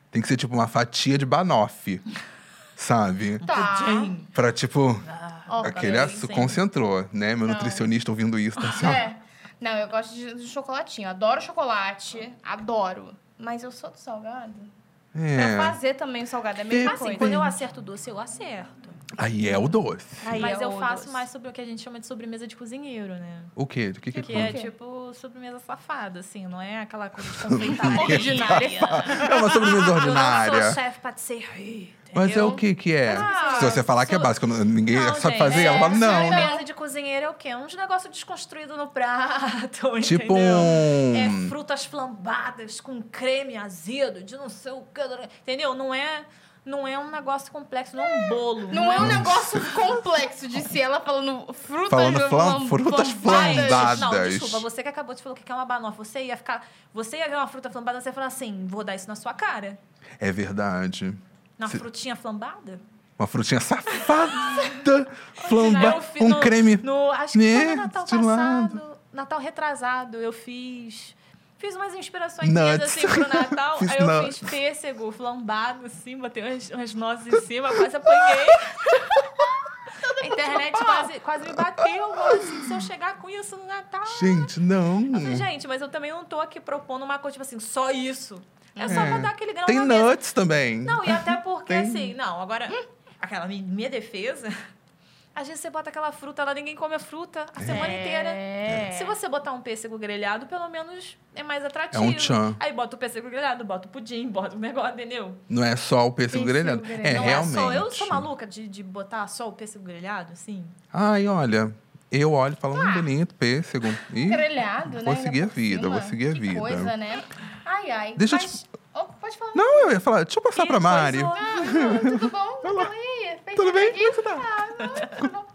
Tem que ser tipo uma fatia de banoffee. Sabe? Tá. Pra, tipo, Ok, aquele aço sim. concentrou, né? Meu Não. nutricionista ouvindo isso, tá assim, ó. É. Não, eu gosto de, de chocolatinho. Adoro chocolate. Adoro. Mas eu sou do salgado. Pra É. fazer também o salgado é a mesma Assim, coisa. quando eu acerto doce, eu acerto. Aí é o doce. Aí Mas é eu o faço doce. mais sobre o que a gente chama de sobremesa de cozinheiro, né? O quê? Do que que, Que é? é quê? tipo sobremesa safada, assim, não é aquela coisa de confeitaria. Ordinária. É uma sobremesa Eu não ordinária. sou chefe patisserie, Mas é o que que é? Ah, Se você falar que é sou- básico, ninguém Não, sabe gente, fazer, ela é, fala, não. Sobremesa de cozinheiro é o quê? Uns negócios desconstruídos no prato, Tipo entendeu? um... É frutas flambadas com creme azedo, de não sei o que, entendeu? Não é, não é um negócio complexo, não é um bolo. Não é um negócio complexo de ser ela falando frutas Falando flam- frutas flambadas. Não, desculpa, você que acabou de falar que quer uma banofa, você ia ficar. Você ia ver uma fruta flambada, você ia falar assim: vou dar isso na sua cara. É verdade. Na Se- frutinha flambada? Uma frutinha safada, Eu flamba, fiz um no- creme. No, acho que né, foi no Natal de lado. passado. Natal retrasado, eu fiz. Fiz umas inspirações Nuts. assim pro Natal. Fiz aí eu nuts. fiz pêssego flambado, assim, botei umas, umas nozes em cima, quase apanhei. A internet quase, quase me bateu. Assim, se eu chegar com isso no Natal. Gente, não. Eu falei, gente, mas eu também não tô aqui propondo uma coisa, tipo assim, só isso. É só É. pra dar aquele grão Tem na mesa. nuts também. Não, e até porque, Tem. assim, não, agora, aquela mi- minha defesa, às vezes você bota aquela fruta lá, ninguém come a fruta a semana inteira. É. Se você botar um pêssego grelhado, pelo menos é mais atrativo. É um tchan. Aí bota o pêssego grelhado, bota o pudim, bota o negócio, entendeu? Não é só o pêssego Pêssego grelhado. grelhado. É, não realmente. é só. Eu sou maluca de, de botar só o pêssego grelhado, assim. Ai, olha, eu olho e falo, um bonito pêssego. Ih, Grelhado, né? Vou seguir a vida, cima. vou seguir a Que vida. coisa, né? Ai, ai. Deixa eu Mas... Pode falar. Não, eu ia falar, deixa eu passar Que pra Mari. Ah, não, tudo bom? Aí? Fez Tudo bem? Como é você tá? Ah, não, tudo bom.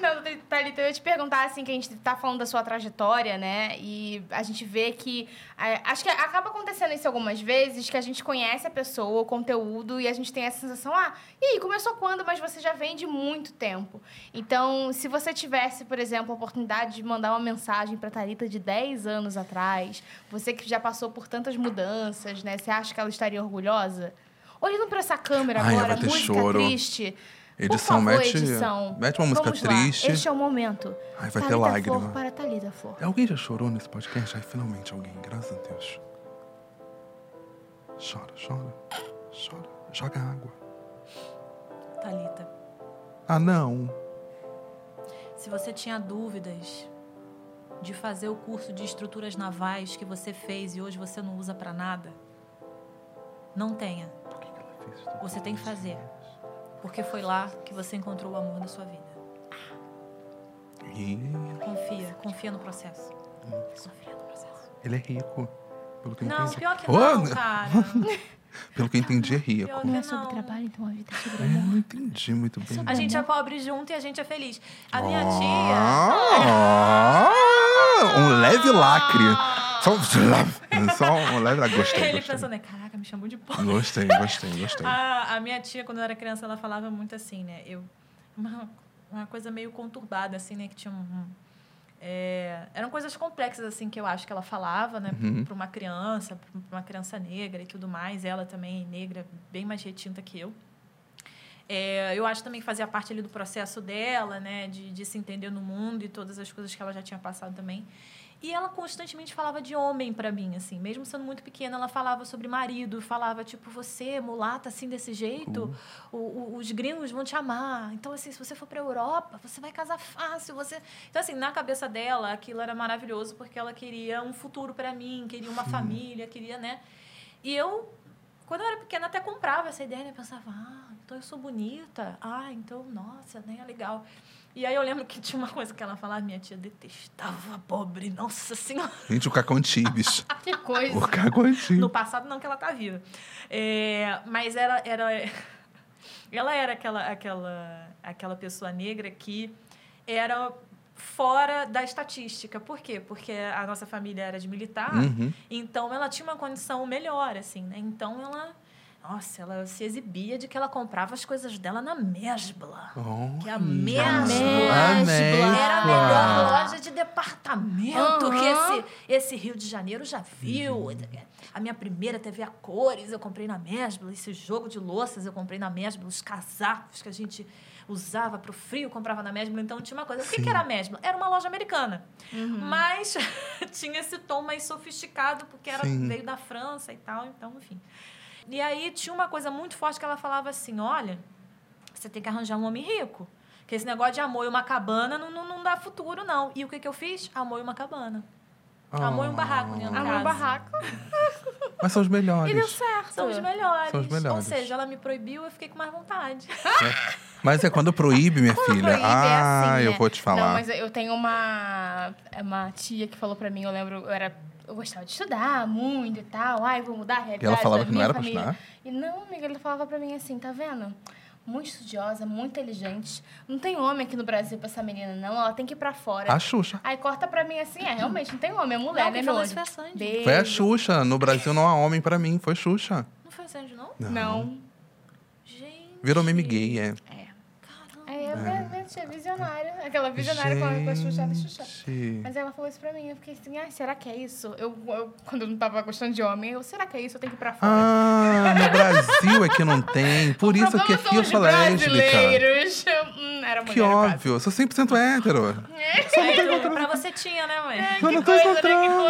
Não, Thalita, eu ia te perguntar, assim, que a gente tá falando da sua trajetória, né? E a gente vê que... é, acho que acaba acontecendo isso algumas vezes, que a gente conhece a pessoa, o conteúdo, e a gente tem essa sensação, ah, e aí, começou quando? Mas você já vem de muito tempo. Então, se você tivesse, por exemplo, a oportunidade de mandar uma mensagem pra Thalita de 10 anos atrás, você que já passou por tantas mudanças, né? Você acha que ela estaria orgulhosa? Olhando pra essa câmera Ai, agora, vai ter música choro. triste. Edição, Por favor, mete, edição. mete uma música Vamos lá. triste. Este é o momento. Ai, vai ter Thalita lágrima. Flor para Thalita Flor. Alguém já chorou nesse podcast? Ai, finalmente alguém, graças a Deus. Chora, chora, chora. Joga água. Thalita, Ah, não. se você tinha dúvidas de fazer o curso de estruturas navais que você fez e hoje você não usa pra nada, não tenha. Por que que ela fez isso? Você tem que fazer. Porque foi lá que você encontrou o amor da sua vida. Confia, confia no processo. Confia no processo. ele é rico. Pelo que eu Não, entendi. pior que Oh, não, cara. Pelo que eu entendi, é rico. Não é sobre trabalho, então a vida é sobre É, amor. não entendi muito bem. A gente é pobre junto e a gente é feliz. A minha tia. ah, um leve lacre. Só um, só um leve lacre. Gostei, Ele gostei. pensando, né? Caraca, me chamou de pobre. Gostei, gostei, gostei. A, a minha tia, quando eu era criança, ela falava muito assim, né? Eu, uma, uma coisa meio conturbada, assim, né? Que tinha um. um- é, eram coisas complexas, assim, que eu acho que ela falava, né? Uhum. Para uma criança, para uma criança negra e tudo mais. Ela também, negra, bem mais retinta que eu. É, eu acho também que fazia parte ali do processo dela, né? De, de se entender no mundo e todas as coisas que ela já tinha passado também. E ela constantemente falava de homem para mim, assim. Mesmo sendo muito pequena, ela falava sobre marido. Falava, tipo, você, mulata, assim, desse jeito, o- o- os gringos vão te amar. Então, assim, se você for para Europa, você vai casar fácil. Você... Então, assim, na cabeça dela, aquilo era maravilhoso porque ela queria um futuro para mim, queria uma família, queria, né? E eu, quando eu era pequena, até comprava essa ideia, né? Pensava, ah, então eu sou bonita. Ah, então, nossa, né? É legal. E aí eu lembro que tinha uma coisa que ela falava, minha tia detestava pobre, nossa senhora. Gente, o Cacão Tibes. Que coisa. O Cacão No passado não que ela tá viva. É, mas era, era ela era aquela, aquela, aquela pessoa negra que era fora da estatística. Por quê? Porque a nossa família era de militar, Uhum. então ela tinha uma condição melhor, assim, né? Então ela, nossa, ela se exibia de que ela comprava as coisas dela na Mesbla. Oh, Que é a Mesbla. Mesbla era a melhor loja de departamento que Aham. esse, esse Rio de Janeiro já viu. A minha primeira TV a cores eu comprei na Mesbla. Esse jogo de louças eu comprei na Mesbla. Os casacos que a gente usava pro frio, eu comprava na Mesbla. Então tinha uma coisa. O que, que era a Mesbla? Era uma loja americana. Mas tinha esse tom mais sofisticado, porque era, Sim. veio da França e tal. Então, enfim. E aí tinha uma coisa muito forte que ela falava assim: olha, você tem que arranjar um homem rico. Porque esse negócio de amor e uma cabana não, não, não dá futuro, não. E o que, que eu fiz? Amor e uma cabana. Amor e um barraco de Ah, casa. um barraco. Mas são os melhores. E deu certo. São os melhores. São os melhores. Ou seja, ela me proibiu, eu fiquei com mais vontade. Mas é quando proíbe, minha Quando filha. proíbe, é ah, assim, eu né? vou te falar. Não, mas eu tenho uma, uma tia que falou pra mim, eu lembro, eu era. Eu gostava de estudar muito e tal. Ai, vou mudar a realidade. E ela falava da que não minha era pra família. estudar? E não, amiga, ele falava pra mim assim, tá vendo? Muito estudiosa, muito inteligente. Não tem homem aqui no Brasil pra essa menina, não. Ela tem que ir pra fora. A Xuxa. Aí corta pra mim assim, é, realmente, não tem homem, é mulher, Não, né, meu isso foi a Sandy. Beijo. Foi a Xuxa. No Brasil não há homem pra mim, foi Xuxa. Não foi Sandy, não? Não. Gente. Virou meme gay, é. É, é, é, é visionária. Aquela visionária com a- com a Xuxa, era Xuxa. Gente. Mas ela falou isso pra mim. Eu fiquei assim, ah, será que é isso? Eu, eu- quando eu não tava gostando de homem, eu, será que é isso? Eu tenho que ir pra fora. Ah, no Brasil é que não tem. Por O isso que aqui são eu os sou lésbica. brasileiros. Hum, era mulher, Que óbvio, eu sou 100% hétero. É, pra você tinha, né, mãe? É, Eu que não tô coisa, né? Que encontrando.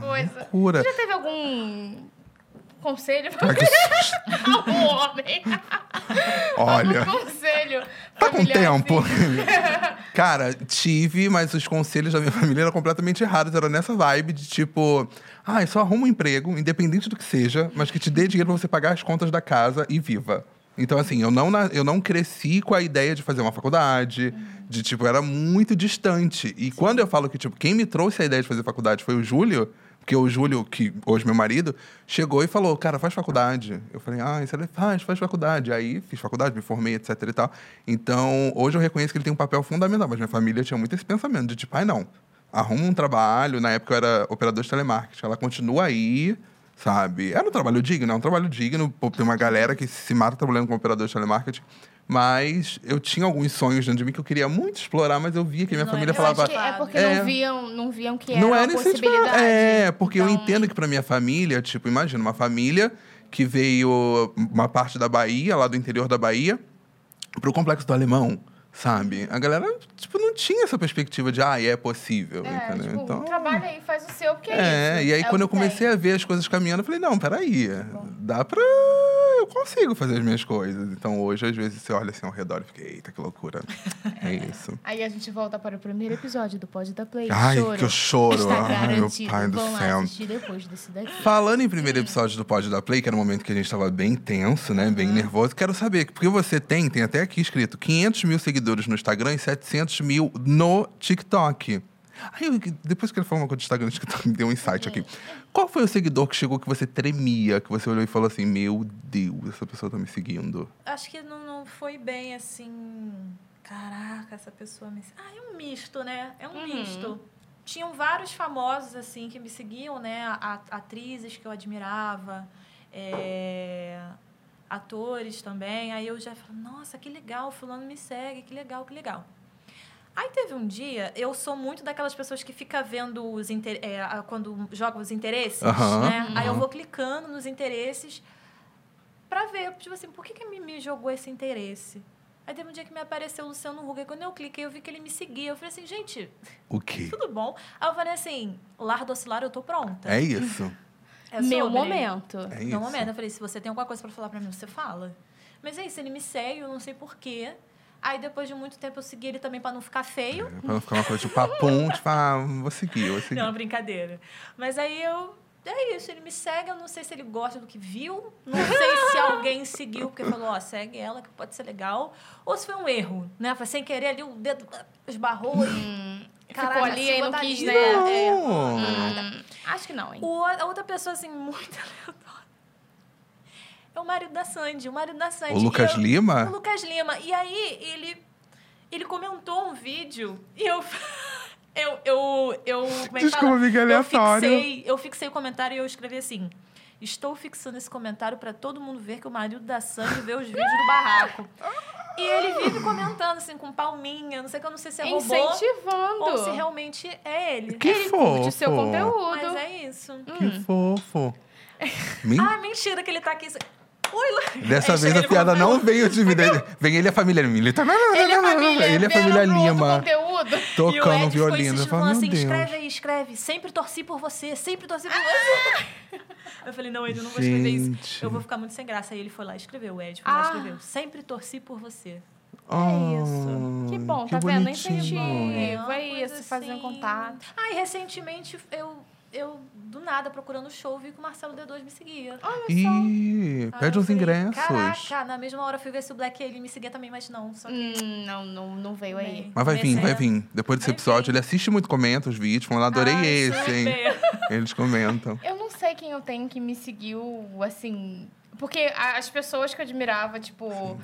coisa, que coisa. Você já teve algum conselho pra Ai, que susto. um homem? Olha, Algum conselho tá com tempo. Cara, tive, mas os conselhos da minha família eram completamente errados. Era nessa vibe de tipo, ah, só arruma um emprego, independente do que seja, mas que te dê dinheiro pra você pagar as contas da casa e viva. Então, assim, eu não, eu não cresci com a ideia de fazer uma faculdade, de, tipo, era muito distante. E quando eu falo que, tipo, quem me trouxe a ideia de fazer faculdade foi o Júlio, porque o Júlio, que hoje é meu marido, chegou e falou, cara, faz faculdade. Eu falei, ah, isso ele faz, faz faculdade. Aí fiz faculdade, me formei, etc e tal. Então, hoje eu reconheço que ele tem um papel fundamental, mas minha família tinha muito esse pensamento de, tipo, ai, não, arruma um trabalho. Na época eu era operador de telemarketing, ela continua aí, sabe? Era um trabalho digno, é um trabalho digno. Pô, tem uma galera que se mata trabalhando como operador de telemarketing. Mas eu tinha alguns sonhos dentro de mim que eu queria muito explorar, mas eu via que minha Não família Eu falava. é porque É. não, viam, não viam que era Não uma era incentivado. possibilidade. É, porque eu Então, entendo que pra minha família, tipo, imagina, uma família que veio uma parte da Bahia, lá do interior da Bahia, pro complexo do Alemão, sabe? A galera, tipo, não tinha essa perspectiva de, ah, é possível, É, entendeu? tipo, então, trabalha aí, faz o seu, porque é, é, isso. e aí É quando eu que tem. comecei a ver as coisas caminhando, eu falei, não, peraí, dá pra... Eu consigo fazer as minhas coisas. Então hoje, às vezes, você olha assim ao redor e fica, eita, que loucura. É isso. Aí a gente volta para o primeiro episódio do Pod da Play. Ai, Choro. que eu choro. Está Ai, meu pai do céu. depois desse daqui. Falando em primeiro episódio do Pod da Play, que era um momento que a gente tava bem tenso, né? Bem nervoso. Quero saber, porque você tem, tem até aqui escrito, 500 mil seguidores no Instagram e 700 mil no TikTok. Aí, eu- depois que ele falou uma coisa do Instagram, me deu um insight aqui. Qual foi o seguidor que chegou que você tremia, que você olhou e falou assim, meu Deus, essa pessoa tá me seguindo? Acho que não, não foi bem assim. Caraca, essa pessoa me. Ah, é um misto, né? É um Uhum. misto. Tinham vários famosos, assim, que me seguiam, né? A- atrizes que eu admirava, é, atores também. Aí eu já falei, nossa, que legal, fulano me segue, que legal, que legal. Aí teve um dia, eu sou muito daquelas pessoas que fica vendo os inter- é, quando joga os interesses, Aham, né? Aí eu vou clicando nos interesses pra ver, tipo assim, por que, que me, me jogou esse interesse? Aí teve um dia que me apareceu o Luciano Huck, e quando eu cliquei, eu vi que ele me seguia. Eu falei assim, gente, O quê? tudo bom? Aí eu falei assim, lar docilar, eu tô pronta. É isso. É Meu sobre. momento. É isso. Meu momento. Eu falei, se você tem alguma coisa pra falar pra mim, você fala. Mas é isso, ele me segue, eu não sei porquê. Aí depois de muito tempo eu segui ele também pra não ficar feio. É, pra não ficar uma coisa tipo papum, tipo, ah, vou seguir, vou seguir. Não, brincadeira. Mas aí eu. É isso, ele me segue, eu não sei se ele gosta do que viu, não sei se alguém seguiu, porque falou, ó, segue ela, que pode ser legal. Ou se foi um erro, né? Foi sem querer ali, o dedo esbarrou e. Ficou ali e não quis, né? É, Não. Hum, acho que não, hein? O, a outra pessoa, assim, muito aleatória. É o marido da Sandy, o marido da Sandy. O Lucas eu- Lima? O Lucas Lima. E aí, ele, ele comentou um vídeo e eu... Eu, eu, eu, como é que Desculpa, fala? amiga, aleatório. Eu fixei, eu fixei o comentário e eu escrevi assim... Estou fixando esse comentário para todo mundo ver que o marido da Sandy vê os vídeos do barraco. E ele vive comentando, assim, com palminha, não sei que eu não sei se é robô Incentivando. ou se realmente é ele. Que Ele curte o seu fofo. conteúdo. Mas é isso. Que fofo. Men- Ah, mentira que ele tá aqui. Oi, Lu. Dessa vez a ele piada não veio de vida. Vem ele e a família Militar. Ele é família, Ele é família Lima. E Tocando violino. Eu insistindo, falo, assim, Deus. escreve aí, escreve. Sempre torci por você, sempre torci por você. Eu falei, não, Ed, eu não vou escrever isso. Gente. Eu vou ficar muito sem graça. Aí ele foi lá e escreveu, o Ed foi lá e Ah. escreveu. Sempre torci por você. Oh, isso. Que bom, que tá vendo? bonitinho. Incentivo. uma É coisa isso, fazer um assim. contato. Ah, e recentemente eu, eu, do nada, procurando show, vi que o Marcelo D2 me seguia. Olha só. Ih, pede uns falei, ingressos. Caraca, na mesma hora eu fui ver se o Black ele me seguia também, mas não. Só que Hum, não, não, não veio aí. Mas vai vir, vai vir. Depois desse episódio, ele assiste muito, comenta os vídeos, falando, adorei Ai, esse, hein? Eles comentam. Eu não sei quem eu tenho que me seguiu, assim. Porque as pessoas que eu admirava, tipo.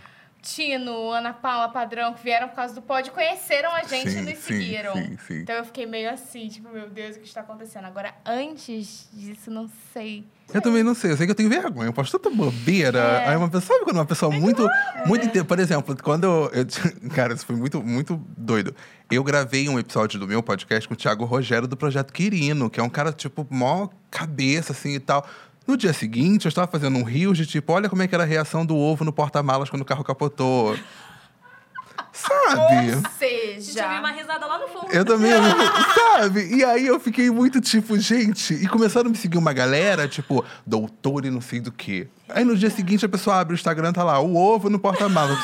Tino, Ana Paula, Padrão, que vieram por causa do pod, conheceram a gente Sim, e nos sim, seguiram. sim, sim. Então eu fiquei meio assim, tipo, meu Deus, o que está acontecendo? Agora, antes disso, não sei. Eu também não sei, eu sei que eu tenho vergonha. Eu posto tanta bobeira. É. Aí uma pessoa, sabe quando uma pessoa muito, muito inteira. Por exemplo, quando eu, eu. Cara, isso foi muito, muito doido. Eu gravei um episódio do meu podcast com o Thiago Rogério do Projeto Quirino, que é um cara, tipo, mó cabeça, assim e tal. No dia seguinte, eu estava fazendo um rio de tipo, olha como é que era a reação do ovo no porta-malas quando o carro capotou. Sabe? Ou Gente, eu vi seja. uma risada lá no fundo. Eu também, sabe? E aí eu fiquei muito tipo, gente. E começaram a me seguir uma galera, tipo, doutor e não sei do quê. Aí no dia seguinte a pessoa abre o Instagram, tá lá, o ovo no porta-malas.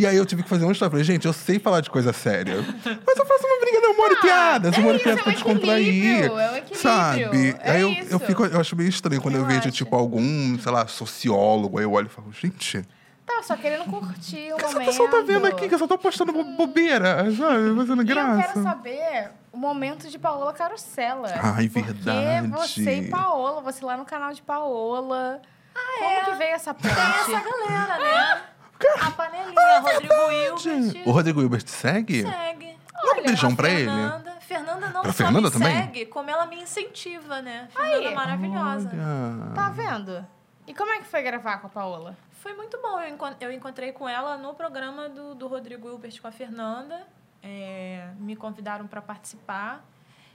E aí eu tive que fazer um story. Falei, gente, eu sei falar de coisa séria. Mas eu faço uma brincadeira, humor e piadas, é humor e isso, piada é pra um descontrair. é um equilíbrio, Sabe? é aí eu, isso. eu fico, eu acho meio estranho quando eu, vejo, Relaxa. tipo, algum, sei lá, sociólogo, aí eu olho e falo, gente, Tá, só querendo curtir o o que essa momento. pessoa tá vendo aqui? Que eu só tô postando bo- bobeira, sabe? Fazendo E eu graça. quero saber o momento de Paola Carosella. Ai, Porque verdade. você e Paola, você lá no canal de Paola. Como é? que veio essa ponte? Tem essa galera, né? A panelinha, Rodrigo Hilbert. O Rodrigo Hilbert segue? Segue. Dá um beijão pra ele. Fernanda. Fernanda não Pra só Fernanda me também? segue, como ela me incentiva, né? Fernanda Aí. maravilhosa. Olha. Tá vendo? E como é que foi gravar com a Paola? Foi muito bom. Eu, eu encontrei com ela no programa do, do Rodrigo Hilbert com a Fernanda. É, me convidaram para participar.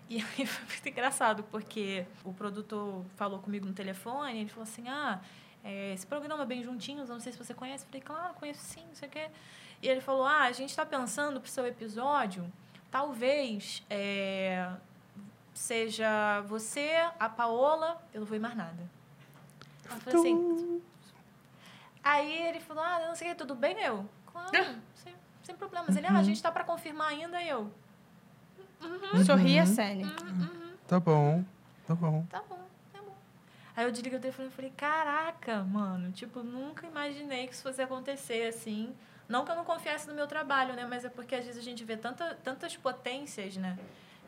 E aí foi muito engraçado, porque o produtor falou comigo no telefone, ele falou assim, ah, é, esse programa bem juntinhos, eu não sei se você conhece. Eu falei, claro, conheço sim, não sei o quê. E ele falou, ah, a gente está pensando para o seu episódio, talvez é, seja você, a Paola, eu não vou ir mais nada. Eu falei assim, Aí ele falou, ah, não sei o que, tudo bem? Eu, claro, sem, sem problemas. Ele, ah, a gente tá pra confirmar ainda. Eu, Sorria, Sene. Tá bom, tá bom. tá bom, tá bom. Aí eu desliguei o telefone e falei, caraca, mano, tipo, nunca imaginei que isso fosse acontecer assim. Não que eu não confiasse no meu trabalho, né? Mas é porque às vezes a gente vê tanta, tantas potências, né?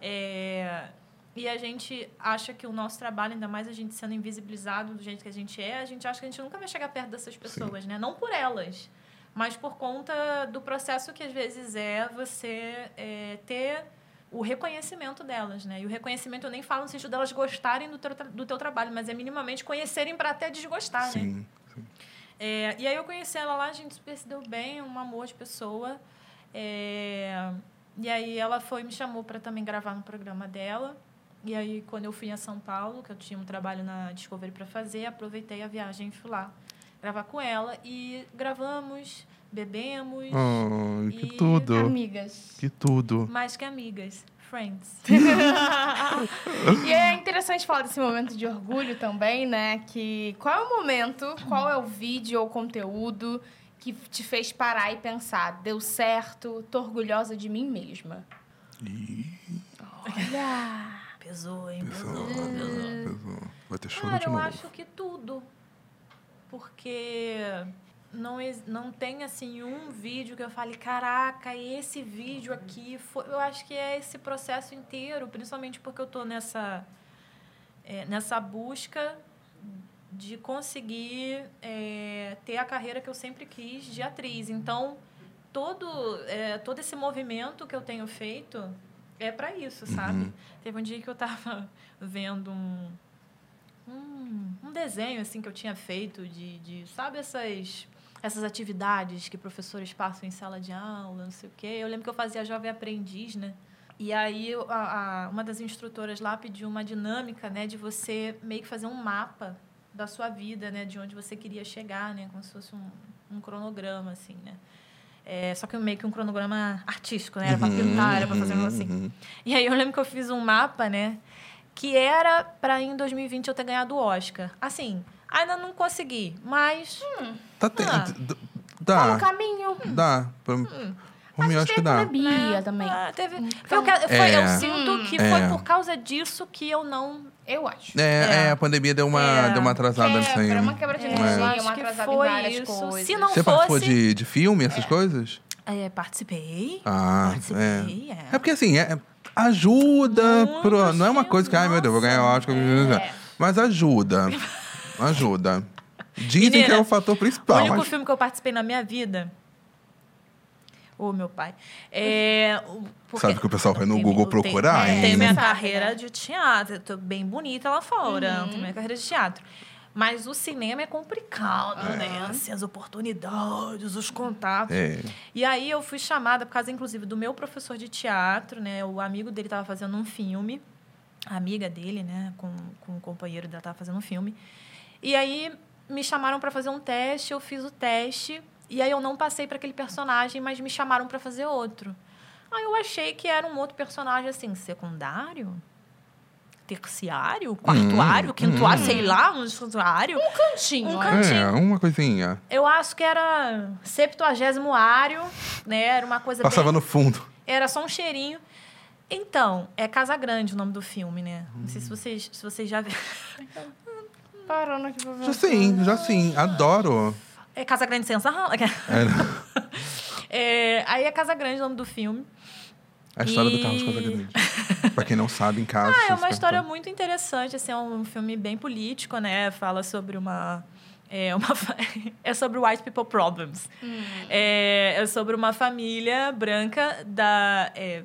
É, E a gente acha que o nosso trabalho, ainda mais a gente sendo invisibilizado do jeito que a gente é, a gente acha que a gente nunca vai chegar perto dessas pessoas, né? Não por elas, mas por conta do processo que às vezes é você é, ter o reconhecimento delas, né? E o reconhecimento eu nem falo no sentido delas gostarem do teu, do teu trabalho, mas é minimamente conhecerem para até desgostar, né? Sim, sim. É, e aí eu conheci ela lá, a gente super se deu bem, um amor de pessoa. É, e aí ela foi me chamou para também gravar no programa dela. E aí quando eu fui a São Paulo, que eu tinha um trabalho na Discovery para fazer, aproveitei a viagem e fui lá gravar com ela e gravamos, bebemos, Ai, que E tudo. Amigas. Que tudo. mais que amigas, friends. E é interessante falar desse momento de orgulho também, né? Que qual é o momento, qual é o vídeo ou conteúdo que te fez parar e pensar, deu certo, tô orgulhosa de mim mesma. Olha! Pesou, hein? Pesou, Pesou. pesou. Vai ter choro Cara, de eu novo. acho que tudo. Porque não, não tem, assim, um vídeo que eu fale, caraca, esse vídeo aqui foi... Eu acho que é esse processo inteiro, principalmente porque eu tô nessa, é, nessa busca de conseguir é, ter a carreira que eu sempre quis de atriz. Então, todo, é, todo esse movimento que eu tenho feito é para isso, sabe? Uhum. Teve um dia que eu tava vendo um, um, um desenho assim que eu tinha feito de, de sabe essas essas atividades que professores passam em sala de aula, não sei o quê. Eu lembro que eu fazia jovem aprendiz, né? E aí a, a, uma das instrutoras lá pediu uma dinâmica, né, de você meio que fazer um mapa da sua vida, né, de onde você queria chegar, né, como se fosse um, um cronograma, assim, né. É, só que meio que um cronograma artístico, né? Era para pintar, era para fazer um assim. Uhum. E aí eu lembro que eu fiz um mapa, né? Que era para em 2020 eu ter ganhado o Oscar. Assim, ainda não consegui, mas Tá te... Ah. d- Tá no Dá, caminho. dá. Pra... Eu acho que dá. pandemia também. ah, teve. Foi o que, foi, É. Eu sinto que É. foi por causa disso que eu não. Eu acho. É, É. é, a pandemia deu uma, É. deu uma atrasada nisso aí. Quebra, uma quebra de É, energia, eu acho uma que atrasada foi em várias isso. coisas. Se não Você participou fosse- de, de filme, essas coisas? É, participei. Ah, participei, é. é. É porque assim, é, ajuda. Muito, Pro, não é uma coisa que, ai meu Deus, vou ganhar o Oscar. É. Mas ajuda. Ajuda. Dizem que é Menina, o fator O principal. único mas- filme que eu participei na minha vida. Ô, meu pai. É, o- porque Sabe que o pessoal vai no eu Google procurar, é, hein? Tenho minha carreira de teatro. Eu tô bem bonita lá fora. Tenho minha carreira de teatro. Mas o cinema é complicado, né? Assim, as oportunidades, os contatos. É. E aí eu fui chamada, por causa, inclusive, do meu professor de teatro, né? O amigo dele estava fazendo um filme. A amiga dele, né? Com, com o companheiro dela estava fazendo um filme. E aí me chamaram para fazer um teste, eu fiz o teste. E aí eu não passei para aquele personagem, mas me chamaram para fazer outro. Aí eu achei que era um outro personagem, assim, secundário? Terciário? Quartuário? Hum, quintuário? hum. sei lá, um secundário. Cantinho, Um olha. cantinho. É, uma coisinha. Eu acho que era septuagésimo ário, né? Era uma coisa Passava bem... no fundo. Era só um cheirinho. Então, é Casa Grande o nome do filme, né? Não sei se vocês, se vocês já viram. Parando aqui pra ver. Já sim, já sim. Adoro. É Casa Grande Sensação. É, É, aí é Casa Grande o nome do filme. a história do E- Carlos Casagrande. pra quem não sabe, em casa. Ah, é uma história perguntam. muito interessante, assim, é um filme bem político, né? Fala sobre uma... É, uma fa- é sobre white people problems. É, é sobre uma família branca da... é,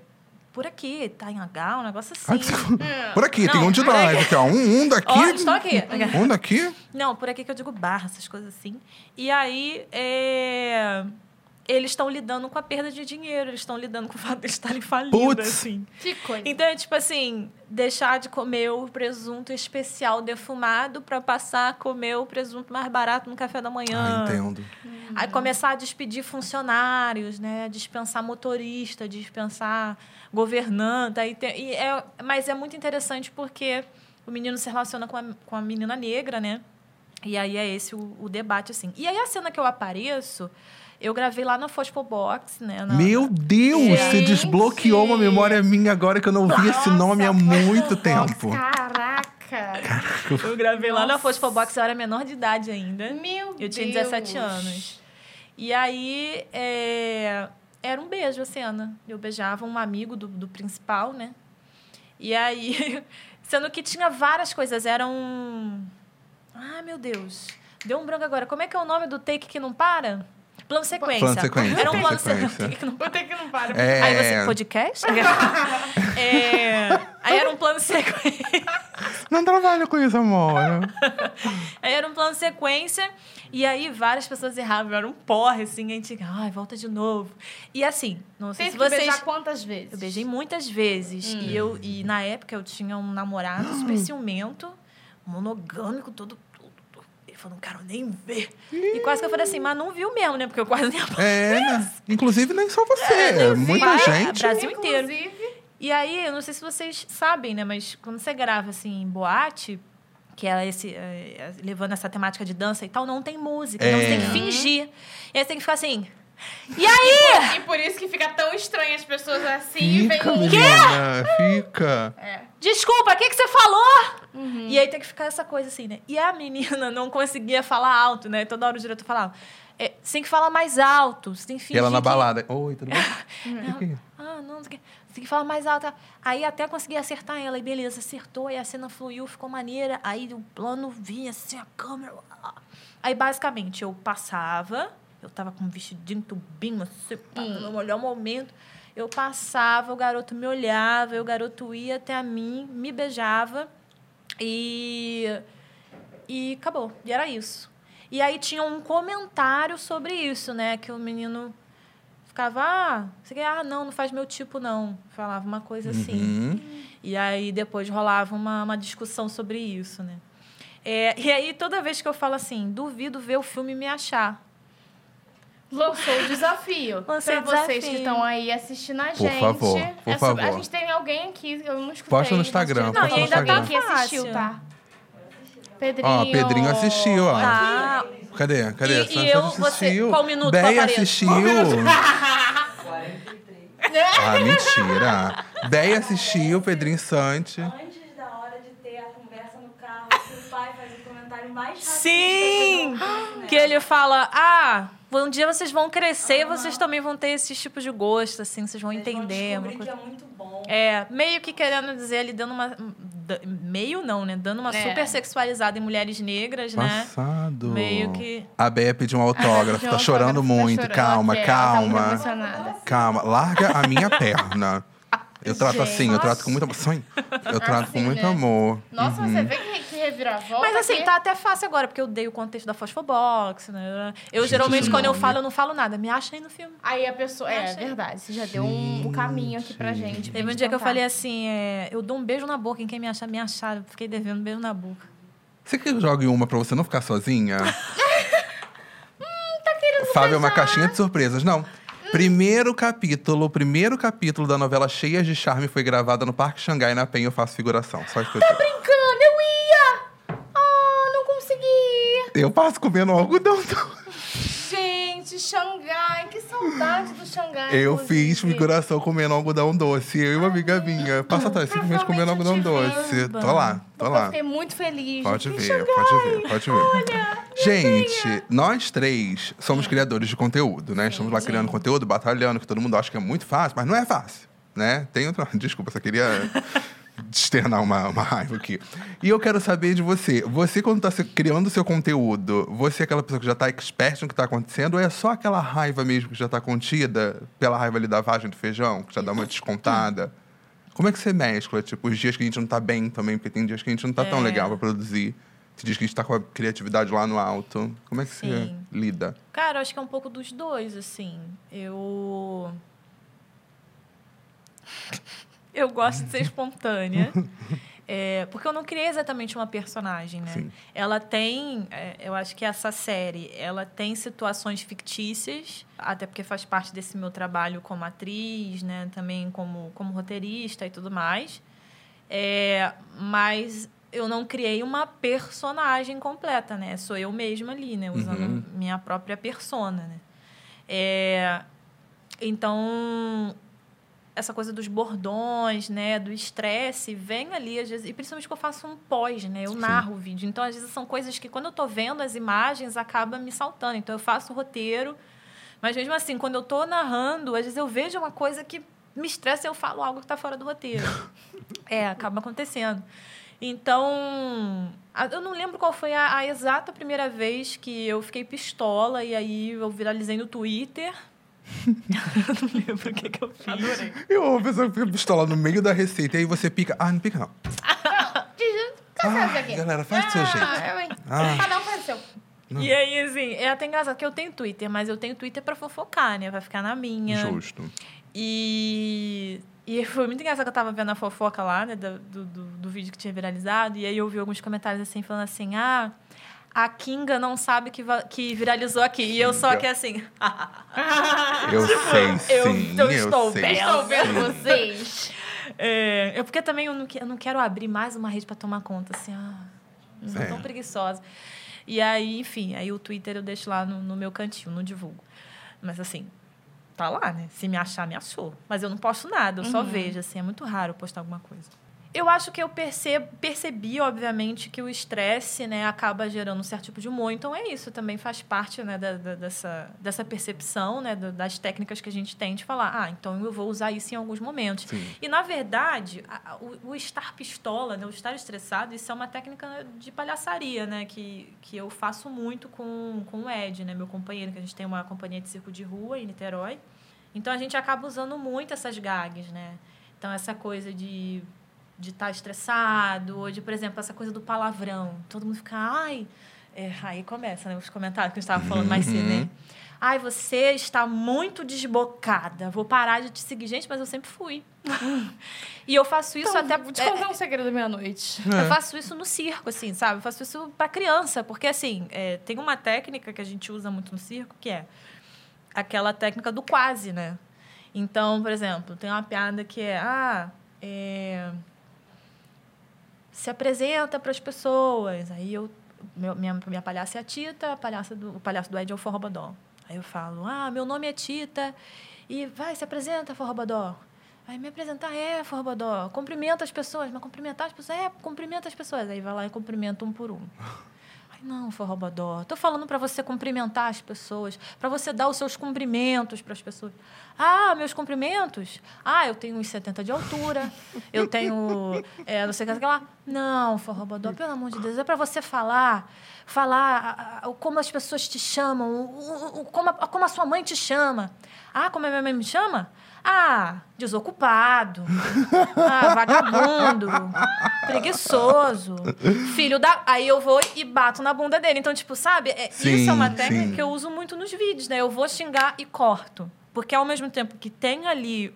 por aqui, tá em H, um negócio assim. desculpa. Por aqui, tem Não, um de nós aqui. aqui, ó. Um, um daqui. Ó, estou aqui. Um daqui. Não, por aqui que eu digo barra, essas coisas assim. E aí, é, eles estão lidando com a perda de dinheiro, eles estão lidando com o fato de eles estarem falindo, Putz. assim. Que coisa. Então, é tipo assim, deixar de comer o presunto especial defumado para passar a comer o presunto mais barato no café da manhã. Ah, entendo. Aí começar a despedir funcionários, né? Dispensar motorista, dispensar governanta. Aí tem, e é, mas é muito interessante porque o menino se relaciona com a, com a menina negra, né? E aí é esse o, o debate, assim. E aí a cena que eu apareço, eu gravei lá na Fosfo Box, né? na- Meu Deus, você Gente. desbloqueou uma memória minha agora que eu não vi esse nome há muito tempo. Caraca. Eu gravei lá na Nossa. Fosfo Box, eu era menor de idade ainda. Meu Eu tinha Deus. 17 anos. E aí, é, era um beijo a cena. Eu beijava um amigo do, do principal, né? E aí, sendo que tinha várias coisas. Era um... Ai, meu Deus. Deu um branco agora. Como é que é o nome do take que não para? Plano sequência. Plano sequência, Era um plano sequência. sequência. que não que não para. É, Aí você, podcast? É, aí era um plano sequência. Não trabalho com isso, amor. Aí era um plano sequência, e aí várias pessoas erravam, era um porre, assim, a gente, ai, volta de novo. E assim, não sei se vocês. beijar quantas vezes? Eu beijei muitas vezes. E, eu, e na época eu tinha um namorado super ciumento, monogâmico, todo. Falou, não quero nem ver. E quase que eu falei assim, mas não viu mesmo, né? Porque eu quase nem É, né? Inclusive, nem só você. É, Muita vai, gente. Brasil inteiro. Inclusive, E aí, eu não sei se vocês sabem, né? Mas quando você grava, assim, em boate, que é esse... é, é, levando essa temática de dança e tal, não tem música. Então, você tem que É. fingir. E aí, você tem que ficar assim... E aí? e por isso que fica tão estranho as pessoas assim e vem Fica, um... menina. Fica. É. Desculpa, o que, que você falou? Uhum. E aí tem que ficar essa coisa assim, né? E a menina não conseguia falar alto, né? Toda hora o diretor falava... É, você tem que falar mais alto, você tem que E fingir ela na que- balada. Oi, tudo bem? Ah, não, não sei o quê. Você tem que falar mais alto. Aí até consegui acertar ela. E beleza, acertou. E a cena fluiu, ficou maneira. Aí o plano vinha assim, a câmera. Aí, basicamente, eu passava. Eu tava com um vestidinho, tubinho, assim, no melhor momento. Eu passava, o garoto me olhava. E o garoto ia até a mim, me beijava. E... E acabou. E era isso. E aí tinha um comentário sobre isso, né? Que o menino ficava, ah, você quer? Ah, não, não faz meu tipo, não. Falava uma coisa assim. Uhum. E aí depois rolava uma, uma discussão sobre isso, né? É, e aí toda vez que eu falo assim, duvido ver o filme e me achar. Lançou o desafio. Lancei pra o vocês desafio. que estão aí assistindo a Por gente. favor, por É sobre- A favor. gente tem alguém aqui, eu não escutei. Posta no Instagram, Não, posta e no ainda tem Instagram. que assistiu, Fácil. tá? Pedrinho. Ó, Pedrinho assistiu, ó. Tá. Cadê? Cadê? E- Você e eu- assistiu? você- qual minuto que eu Béia apareço? assistiu. ah, mentira. Béia assistiu, Pedrinho Sante. Antes da hora de ter a conversa no carro, o pai faz o comentário mais racista Sim! Que ele fala, ah, um dia vocês vão crescer e vocês também vão ter esses tipos de gosto, assim, vocês vão vão entender. uma descobrir coisa- que é muito bom. É, meio que querendo dizer ali, dando uma. Meio não, né? Dando uma É. super sexualizada em mulheres negras, né? Passado. Meio que. A Béia pediu um autógrafo, tá chorando tá muito. chorando, calma, tá muito calma. emocionada. Calma, larga a minha perna. Eu trato Gente. assim, eu trato com muito amor. Sonho. Eu trato com Assim, muito né? amor. Nossa, Uhum. você vê que, que reviravolta. Mas assim, que- tá até fácil agora, porque eu dei o contexto da Fosfobox, né? Eu Gente, geralmente, esse quando eu nome. falo, eu não falo nada. Me acha aí no filme. Aí a pessoa. É, Achei. verdade. Você já deu um, um caminho aqui pra gente. pra Teve um gente dia que eu falei assim: é, eu dou um beijo na boca em quem me achar, me achar. Eu fiquei devendo um beijo na boca. Você quer que eu jogue uma pra você não ficar sozinha? Tá querendo Fábio é uma caixinha de surpresas. Não. Primeiro capítulo, o primeiro capítulo da novela Cheias de Charme foi gravada no Parque Xangai, na Penha, eu faço figuração. Só isso que eu digo. Brincando, eu ia! Ah, não consegui! Eu passo comendo algodão. Gente, Xangai, que saudade do Xangai. Eu inclusive. fiz figuração comendo algodão doce. Eu e uma amiga minha. Passa atrás, simplesmente comendo algodão doce. eu Tô lá, tô Eu lá. fiquei muito feliz. Pode ver, Xangai. pode ver, pode ver. Gente, nós três somos criadores de conteúdo, né? Estamos lá criando conteúdo, batalhando, que todo mundo acha que é muito fácil, mas não é fácil, né? Tem outra... Desculpa, só queria externar uma, uma raiva aqui. E eu quero saber de você. Você, quando está criando seu conteúdo, você é aquela pessoa que já está expert no que está acontecendo ou é só aquela raiva mesmo que já está contida pela raiva ali da vagem do feijão, que já dá uma descontada? Como é que você mescla, tipo, os dias que a gente não tá bem também, porque tem dias que a gente não tá tão É. legal pra produzir. Tem dias que a gente tá com a criatividade lá no alto. Como é que você Sim. lida? Cara, acho que é um pouco dos dois, assim. Eu. Eu gosto de ser espontânea. É, porque eu não criei exatamente uma personagem, né? Sim. Ela tem, é, eu acho que essa série, ela tem situações fictícias, até porque faz parte desse meu trabalho como atriz, né? Também como, como roteirista e tudo mais. É, mas eu não criei uma personagem completa, né? Sou eu mesma ali, né? Usando Uhum. minha própria persona, né? É, então, essa coisa dos bordões, né? Do estresse, vem ali, às vezes... E principalmente que eu faço um pós, né? Eu Sim. narro o vídeo. Então, às vezes, são coisas que, quando eu tô vendo as imagens, acaba me saltando. Então, eu faço o roteiro... Mas mesmo assim, quando eu tô narrando, às vezes eu vejo uma coisa que me estressa e eu falo algo que tá fora do roteiro. é, acaba acontecendo. Então, eu não lembro qual foi a, a exata primeira vez que eu fiquei pistola e aí eu viralizei no Twitter. Eu não lembro o que, que eu fiz. Adorei. Eu amo a pessoa que fica pistola no meio da receita e aí você pica. Ah, não pica não. Cansado Ah, galera, faz do seu jeito. Ah, eu, hein? Ah. Cada um faz o seu. E aí, assim, é até engraçado que eu tenho Twitter, mas eu tenho Twitter pra fofocar, né? Pra ficar na minha. Justo. E, e foi muito engraçado que eu tava vendo a fofoca lá, né, do, do, do- do vídeo que tinha viralizado, e aí eu vi alguns comentários assim, falando assim, ah, a Kinga não sabe que, que viralizou aqui. E eu só Kinga. aqui assim, Eu sei Eu- sim, eu eu, estou sei. bem. Estou vendo vocês. É, é porque também eu não, eu não quero abrir mais uma rede para tomar conta, assim, ah, eu sou É. tão preguiçosa. E aí, enfim, aí o Twitter eu deixo lá no, no meu cantinho, não divulgo. Mas assim, tá lá, né? Se me achar, me achou. Mas eu não posto nada, eu só vejo, assim, é muito raro eu postar alguma coisa. Eu acho que eu percebo, percebi, obviamente, que o estresse, né, acaba gerando um certo tipo de humor. Então é isso, também faz parte, né, da, da- dessa, dessa percepção, né, do- das técnicas que a gente tem de falar, ah, então eu vou usar isso em alguns momentos. Sim. E, na verdade, a- o, o estar pistola, né, o estar estressado, isso é uma técnica de palhaçaria, né? Que, que eu faço muito com, com o Ed, né, meu companheiro, que a gente tem uma companhia de circo de rua em Niterói. Então, a gente acaba usando muito essas gags, né? Então, essa coisa de de estar estressado, ou de, por exemplo, essa coisa do palavrão. Todo mundo fica, ai. É, aí começa, né? Os comentários que a gente estava falando mais cedo, Uhum. né? Ai, você está muito desbocada. Vou parar de te seguir. Gente, mas eu sempre fui. e eu faço isso Então, até. Vou te é, contar um segredo da meia-noite. É. eu faço isso no circo, assim, sabe? Eu faço isso pra criança, porque, assim, é, tem uma técnica que a gente usa muito no circo, que é aquela técnica do quase, né? Então, por exemplo, tem uma piada que é, ah, é, se apresenta para as pessoas. Aí eu, meu- minha, minha palhaça é a Tita, a palhaça do, o palhaço do Ed é o Forrobadó. Aí eu falo, ah, meu nome é Tita, e vai, se apresenta, Forrobadó. Aí me apresentar, é, Forrobadó, cumprimenta as pessoas, mas cumprimentar as pessoas, é, cumprimenta as pessoas. Aí vai lá e cumprimenta um por um. Ai, não, Forrobadó, tô falando para você cumprimentar as pessoas, para você dar os seus cumprimentos para as pessoas. Ah, meus cumprimentos? Ah, eu tenho uns 70 de altura, eu tenho é, não sei o que, lá. Não, Forrobadó, pelo amor de Deus, é para você falar, falar como as pessoas te chamam, o, o- o- como, a, como a sua mãe te chama. Ah, como a minha mãe me chama? Ah, desocupado. Ah, vagabundo. Preguiçoso. Filho da. Aí eu vou e bato na bunda dele. Então, tipo, sabe? É, isso Sim, é uma técnica sim. que eu uso muito nos vídeos, né? Eu vou xingar e corto. Porque ao mesmo tempo que tem ali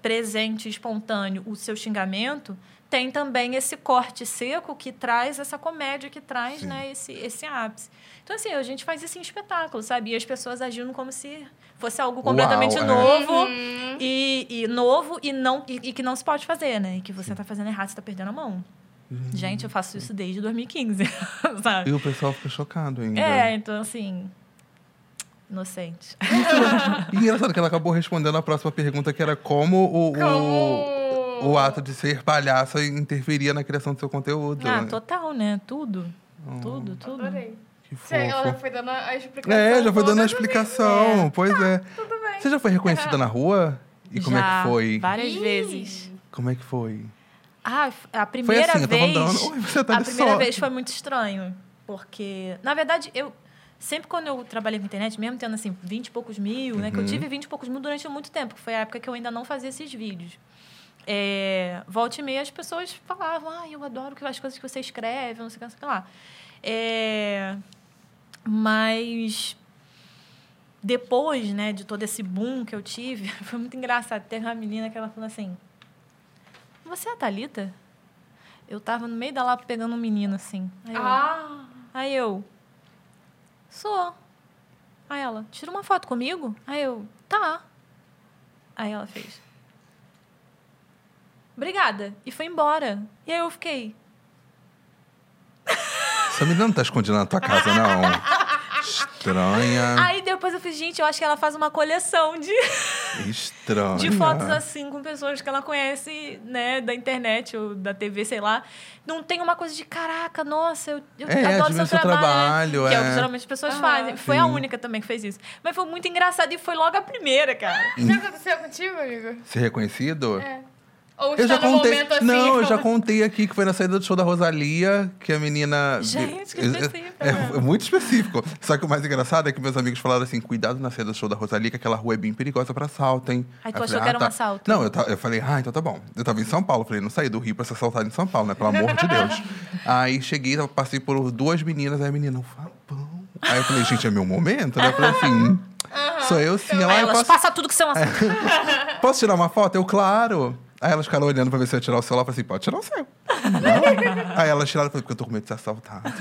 presente, espontâneo, o seu xingamento, tem também esse corte seco que traz essa comédia, que traz, Sim. né, esse, esse ápice. Então, assim, a gente faz isso em espetáculo, sabe? E as pessoas agindo como se fosse algo completamente Uau, é. novo Uhum. e, e novo e, não, e, e que não se pode fazer, né? E que você tá fazendo errado, você tá perdendo a mão. Uhum. Gente, eu faço isso desde 2015, sabe? E o pessoal fica chocado ainda. É, então, assim... Inocente. E engraçado que ela acabou respondendo a próxima pergunta, que era como o, o, Como... o ato de ser palhaça interferia na criação do seu conteúdo. Ah, né? total, né? Tudo. Oh, Tudo, tudo. Adorei. Que Você- Ela já fofo. foi dando a explicação. É, já foi dando a explicação. Pois é. Tudo bem. Você já foi reconhecida na rua? E como é Já, que foi? Várias Ih. vezes. Como é que foi? Ah, a Foi primeira assim, eu tava vez. andando. Oi, você tá a primeira só. vez foi muito estranho. Porque, na verdade, eu. Sempre quando eu trabalhei com internet, mesmo tendo assim, 20 e poucos mil, né? Que eu Uhum. tive 20 e poucos mil durante muito tempo, que foi a época que eu ainda não fazia esses vídeos. É, volta e meia as pessoas falavam, ah, eu adoro que- as coisas que você escreve, não sei o que, não sei o que lá. É, mas depois, né, de todo esse boom que eu tive, foi muito engraçado. Teve uma menina que ela falou assim: Você é a Thalita? Eu tava no meio da lapa pegando um menino assim. Aí eu, Ah, aí eu Sou. Aí ela, tira uma foto comigo? Aí eu, tá. Aí ela fez. Obrigada. E foi embora. E aí eu fiquei. Essa menina não tá escondida na tua casa, não. Estranha. Aí depois eu fiz, gente, eu acho que ela faz uma coleção de. Estranha. de fotos assim com pessoas que ela conhece, né, da internet ou da TV, sei lá. Não tem uma coisa de caraca, nossa, eu, eu É, adoro seu seu trabalho. trabalho, Que é o é. que geralmente as pessoas Aham. fazem. Foi a única também que fez isso. Mas foi muito engraçado e foi logo a primeira, cara. já aconteceu contigo, amigo? Ser reconhecido? É. Ou Eu já contei. assim... não, eu já contei aqui que foi na saída do show da Rosalia, que a menina. Gente, que É- específico, É, né? é muito específico. Só que o mais engraçado é que meus amigos falaram assim: cuidado na saída do show da Rosalia, que aquela rua é bem perigosa pra assalto, hein? Aí tu eu achou falei, que era um tá. assalto? Não, eu, ta- eu falei, ah, então tá bom. Eu tava em São Paulo, falei, não saí do Rio pra ser assaltado em São Paulo, né? Pelo amor de Deus. Aí cheguei, passei por duas meninas, aí a menina, um Fabão. Aí eu falei, gente, é meu momento, né? Eu falei assim, sou eu sim. Ela, Aí "Ah, eu elas, posso, passa tudo que são assalto. posso tirar uma foto? Eu, claro. Aí elas ficaram olhando pra ver se eu ia tirar o celular. Eu falei assim, pode tirar o seu. aí elas tiraram, porque eu tô com medo de ser assaltado.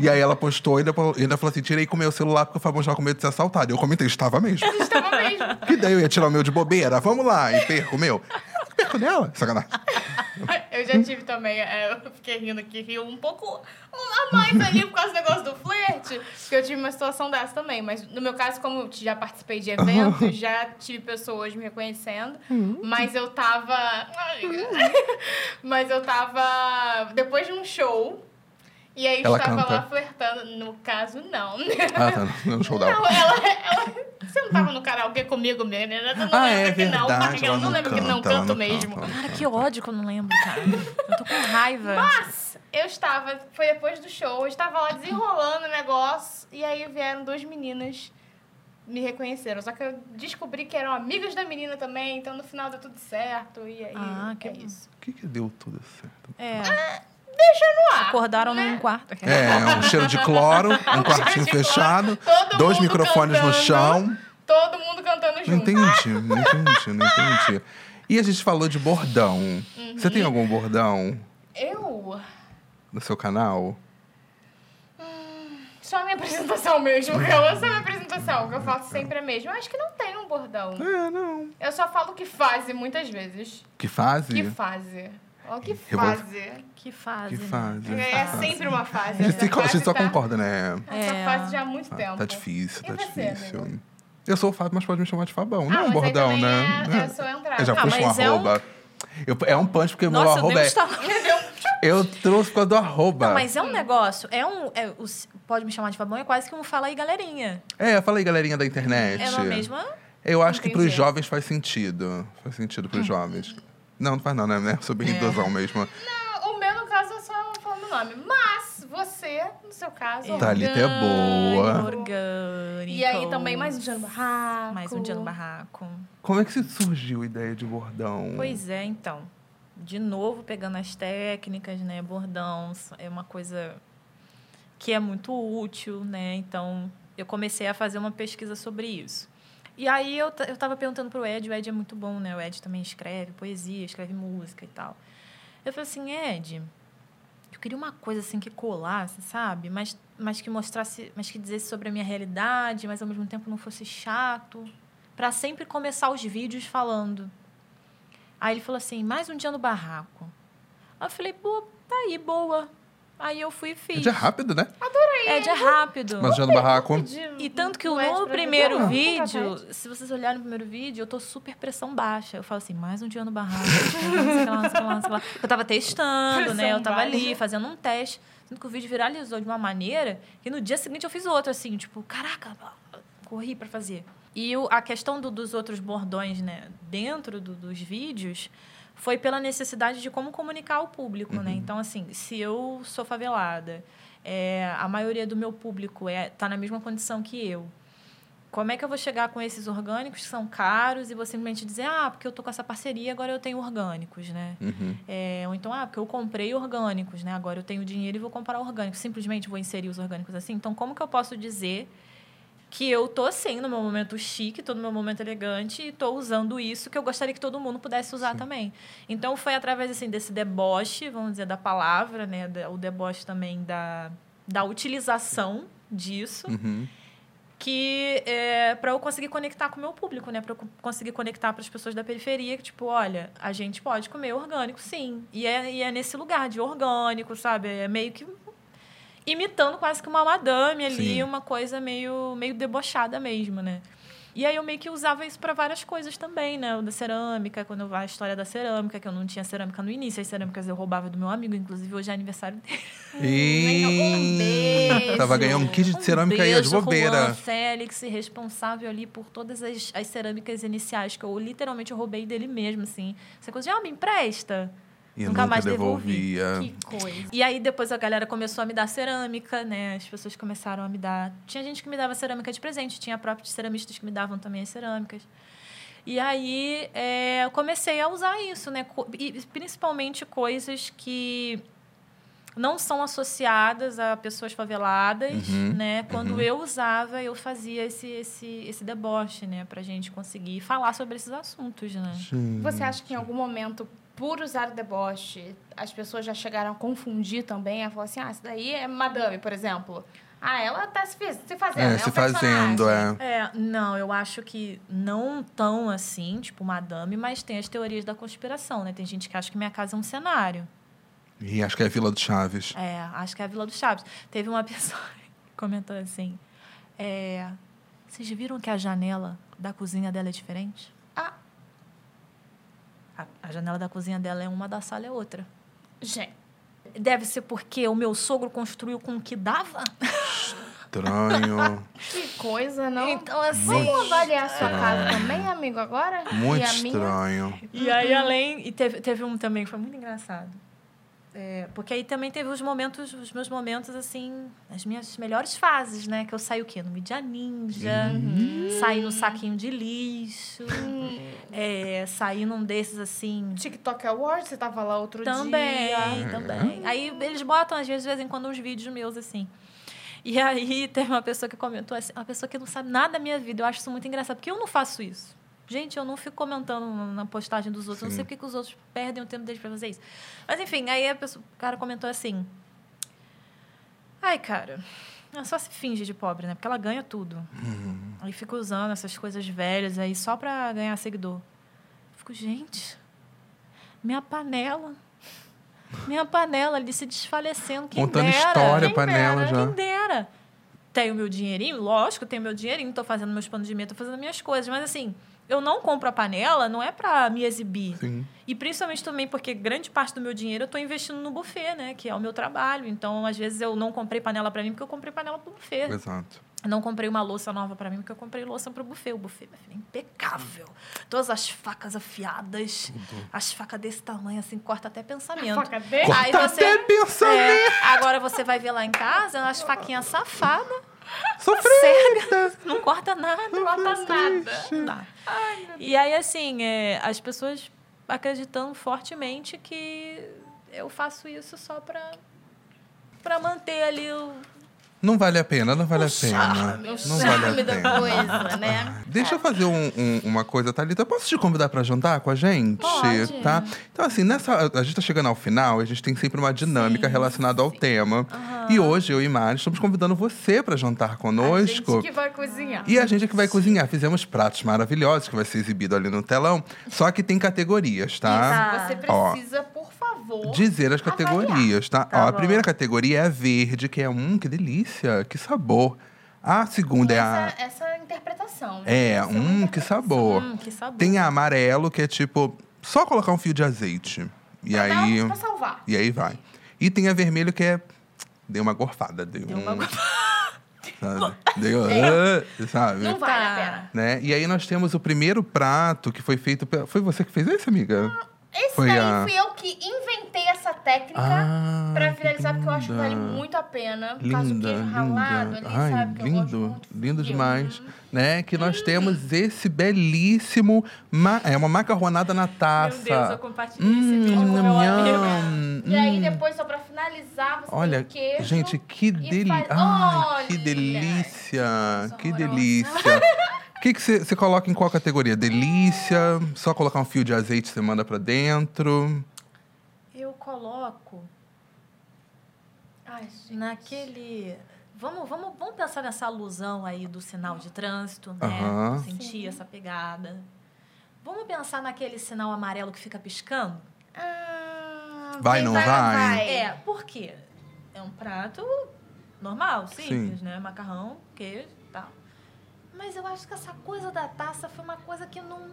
e aí ela postou e e ainda falou assim, tirei com o meu celular porque o Fabão estava com medo de ser assaltado. E eu comentei, estava mesmo. Estava mesmo. que daí eu ia tirar o meu de bobeira. Vamos lá, e perco o meu. Eu perco dela. Sacanagem. Eu já tive também, é, eu fiquei rindo aqui, rio um pouco a mais ali por causa do negócio do flerte, que eu tive uma situação dessa também. Mas no meu caso, como eu já participei de eventos, já tive pessoas me reconhecendo, mas eu tava. Mas eu tava. Depois de um show. E aí Ela estava canta? lá flertando. No caso, não. Ah, tá. No show da Não, ela, ela. Você não tava no karaokê comigo mesmo, né? Não Ah, lembro é que não. verdade, Eu não não lembro que não canta, canto não mesmo. canta. Cara, que ódio que eu não lembro, cara. Eu tô com raiva. Mas eu estava, foi depois do show, eu estava lá desenrolando o negócio, e aí vieram duas meninas me reconheceram. Só que eu descobri que eram amigas da menina também, então no final deu tudo certo. E aí Ah, que é bom. isso. O que, que deu tudo certo? É, No ar. acordaram num quarto. É, um cheiro de cloro, um quartinho fechado, dois microfones no cantando. chão. Todo mundo cantando Não junto. entendi, não entendi, não entendi. E a gente falou de bordão. Você tem algum bordão Eu? no seu canal? Só a minha apresentação mesmo, que eu só a minha apresentação, que eu faço sempre a mesma. Eu acho que não tem um bordão. É, não. Eu só falo que fase muitas vezes. Que fase? Que fase. Ó, que Eu vou- fase. Que fase. Que né? fase. É, é sempre uma fase. A gente, Essa se- a gente só fase tá- concorda, né? Essa É. fase já há muito Tá, tempo. tá difícil, E tá você, difícil. amigo? Eu sou o Fábio, mas pode me chamar de Fabão. Ah, não é um aí bordão, né? É, é sua entrada. Eu já Ah, puxo um é um- arroba. Eu- é um punch porque o meu Nossa, eu arroba é. estava... Eu trouxe por causa do arroba. Não, mas é um negócio, é um... é, o- pode me chamar de Fabão, é quase que um fala aí, galerinha. É, fala aí, galerinha da internet. É na mesma... Eu acho que pros Entendi. jovens faz sentido. Faz sentido pros jovens. Não, não faz não, né? Eu sou bem É. idosão mesmo. O meu, no caso, é só falando o nome. Mas você, no seu caso, Thalita é boa. Orgânico. E aí também mais um dia no barraco. Mais um dia no barraco. Como é que se surgiu a ideia de bordão? Pois é, então. De novo, pegando as técnicas, né? Bordão é uma coisa que é muito útil, né? Então, eu comecei a fazer uma pesquisa sobre isso. E aí, eu, eu tava perguntando pro Ed, o Ed é muito bom, né? O Ed também escreve poesia, escreve música e tal. Eu falei assim, Ed, eu queria uma coisa assim que colasse, sabe? Mas, mas que mostrasse, mas que dissesse sobre a minha realidade, mas ao mesmo tempo não fosse chato. Pra sempre começar os vídeos falando. Aí ele falou assim, mais um dia no barraco. Aí eu falei, pô, tá aí, boa. Aí eu fui e fiz. Ed é rápido, né? Ed é rápido. Mas já no barraco. E tanto que no pra primeiro ajudar. vídeo, se vocês olharem no primeiro vídeo, eu tô super pressão baixa. Eu falo assim, mais um dia no barraco. sei lá, sei lá, sei lá. Eu tava testando, né? Pressão Eu tava ali baixa. fazendo um teste. Sendo que o vídeo viralizou de uma maneira que no dia seguinte eu fiz outro, assim, tipo, caraca, corri pra fazer. E o- a questão do- dos outros bordões, né, dentro do- dos vídeos, foi pela necessidade de como comunicar ao público, né? Então, assim, se eu sou favelada, é, a maioria do meu público é tá na mesma condição que eu. Como é que eu vou chegar com esses orgânicos que são caros e vou simplesmente dizer, ah, porque eu tô com essa parceria, agora eu tenho orgânicos, né? Uhum. É, ou então, ah, porque eu comprei orgânicos, né? Agora eu tenho dinheiro e vou comprar orgânicos. Simplesmente vou inserir os orgânicos assim. Então, como que eu posso dizer que eu tô assim, no meu momento chique, tô no meu momento elegante e tô usando isso que eu gostaria que todo mundo pudesse usar também. Então, foi através, assim, desse deboche, vamos dizer, da palavra, né? O deboche também da, da utilização disso Uhum. que é, para eu conseguir conectar com o meu público, né? Para eu co- conseguir conectar para as pessoas da periferia, que tipo, olha, a gente pode comer orgânico, sim. E é, e é nesse lugar de orgânico, sabe? É meio que imitando quase que uma madame ali, Sim. uma coisa meio meio debochada mesmo, né? E aí eu meio que usava isso para várias coisas também, né? O da cerâmica, quando eu a história da cerâmica, que eu não tinha cerâmica no início, as cerâmicas eu roubava do meu amigo, inclusive hoje é aniversário dele. E... Um beijo. Tava ganhando um kit de cerâmica aí, de beijo, Juan bobeira. Félix, responsável ali por todas as, as cerâmicas iniciais, que eu literalmente roubei dele mesmo, assim. Essa coisa de, ah, me empresta. E nunca, nunca mais devolvia. devolvi. Que coisa. E aí depois a galera começou a me dar cerâmica, né? As pessoas começaram a me dar. Tinha gente que me dava cerâmica de presente, tinha próprios ceramistas que me davam também as cerâmicas. E aí é, eu comecei a usar isso, né? E principalmente coisas que não são associadas a pessoas faveladas, Uhum, né? Quando uhum. eu usava, eu fazia esse, esse, esse deboche, né? Pra gente conseguir falar sobre esses assuntos, né? Você acha que em algum momento, por usar o deboche, as pessoas já chegaram a confundir também? A falar assim, ah, isso daí é madame, por exemplo. Ah, ela tá se, fazendo. É, é se um fazendo, é. É, não, eu acho que não tão assim, tipo madame, mas tem as teorias da conspiração, né? Tem gente que acha que minha casa é um cenário. E acho que é a Vila do Chaves. É, acho que é a Vila do Chaves. Teve uma pessoa que comentou assim: é, vocês viram que a janela da cozinha dela é diferente? Ah. A, a janela da cozinha dela é uma, da sala é outra. Gente, Deve ser porque o meu sogro construiu com o que dava? Estranho. que coisa, não? Então, assim. Vamos avaliar a sua casa também, amigo, agora? Muito e a minha? estranho. E aí, além. E teve, teve um também que foi muito engraçado. É, porque aí também teve os momentos, os meus momentos, assim, as minhas melhores fases, né? Que eu saí o quê? No Mídia Ninja, saí no saquinho de lixo, é, saí num desses, assim, TikTok Awards, você tava lá outro também, dia. também. Aí eles botam, às vezes, de vez em quando, uns vídeos meus, assim. E aí teve uma pessoa que comentou assim, uma pessoa que não sabe nada da minha vida. Eu acho isso muito engraçado, porque eu não faço isso. Gente, eu não fico comentando na postagem dos outros. Eu não sei porque que os outros perdem o tempo deles pra fazer isso. Mas enfim, aí a pessoa, o cara comentou assim. Ai, cara, ela só se finge de pobre, né? Porque ela ganha tudo. Aí fica usando essas coisas velhas aí só pra ganhar seguidor. Eu fico, gente, minha panela. Minha panela ali se desfalecendo. Quem Contando dera, história, quem panela dera, já. Quem dera. Tenho meu dinheirinho, lógico, tenho meu dinheirinho, tô fazendo meus planos de meta, tô fazendo minhas coisas. Mas assim, eu não compro a panela, não é pra me exibir. Sim. E principalmente também porque grande parte do meu dinheiro eu estou investindo no buffet, né? Que é o meu trabalho. Então, às vezes, eu não comprei panela para mim porque eu comprei panela pro buffet. Exato. Não comprei uma louça nova para mim porque eu comprei louça pro buffet. O buffet, minha filha, é impecável. Todas as facas afiadas. As facas desse tamanho, assim, corta até pensamento. Faca Corta você- até pensamento. É, agora você vai ver lá em casa, as faquinhas safadas. Sofrida. Não corta nada. Não corta nada. Não dá. E aí, assim, é, as pessoas acreditando fortemente que eu faço isso só pra, pra manter ali o. Não vale a pena, não vale a pena. charme, Não O vale a pena. coisa, né? Deixa eu fazer um- um- uma coisa, Thalita. Posso te convidar pra jantar com a gente? Pode. Tá? Então, assim, nessa, a gente tá chegando ao final, a gente tem sempre uma dinâmica Sim, relacionada ao tema. E hoje, eu e Mari, estamos convidando você pra jantar A conosco. gente que vai cozinhar. E a gente é que vai cozinhar. Fizemos pratos maravilhosos que vai ser exibido ali no telão. Só que tem categorias, tá? Você Ó. precisa, por favor. Dizer as avaliar. categorias, tá? Tá Ó, a primeira categoria é a verde, que é um, que delícia, que sabor. A segunda é a. Essa, essa interpretação. né? É, Essa uma hum, que interpretação. sabor. Hum, que sabor. Tem a amarelo, que é tipo, só colocar um fio de azeite. E Pra dar- aí. Pra salvar. E aí vai. E tem a vermelho, que é. Deu uma gorfada. Deu, Deu um, uma Sabe? Deu. ah, sabe? Não vale a Tá. pena. Né? E aí nós temos o primeiro prato que foi feito. Pela... Foi você que fez esse, amiga? Esse Foi daí a- fui eu que inventei essa técnica Ah, pra que viralizar, porque eu acho que vale linda. muito a pena. Por causa do Linda, queijo ralado linda. ali, Ai, sabe? Que eu gosto lindo, muito. lindo eu- demais. Né? Que nós temos esse belíssimo. ma- É uma macarronada na taça. Meu Deus, eu compartilhei esse Hum, vídeo com meu nham, amigo. nham. E aí, Hum. depois, só pra finalizar, você Olha, tem o queijo. gente, que e delícia. faz- Ai, que Olha, delícia. Que delícia. O que você coloca em qual categoria? Delícia? Só colocar um fio de azeite você manda pra dentro? Eu coloco Ai, gente. naquele. Vamos, vamos, vamos pensar nessa alusão aí do sinal de trânsito, né? Sentir essa pegada. Vamos pensar naquele sinal amarelo que fica piscando? Ah, Vai, não vai? É, por quê? É um prato normal, simples, né? Macarrão, queijo. Mas eu acho que essa coisa da taça foi uma coisa que não,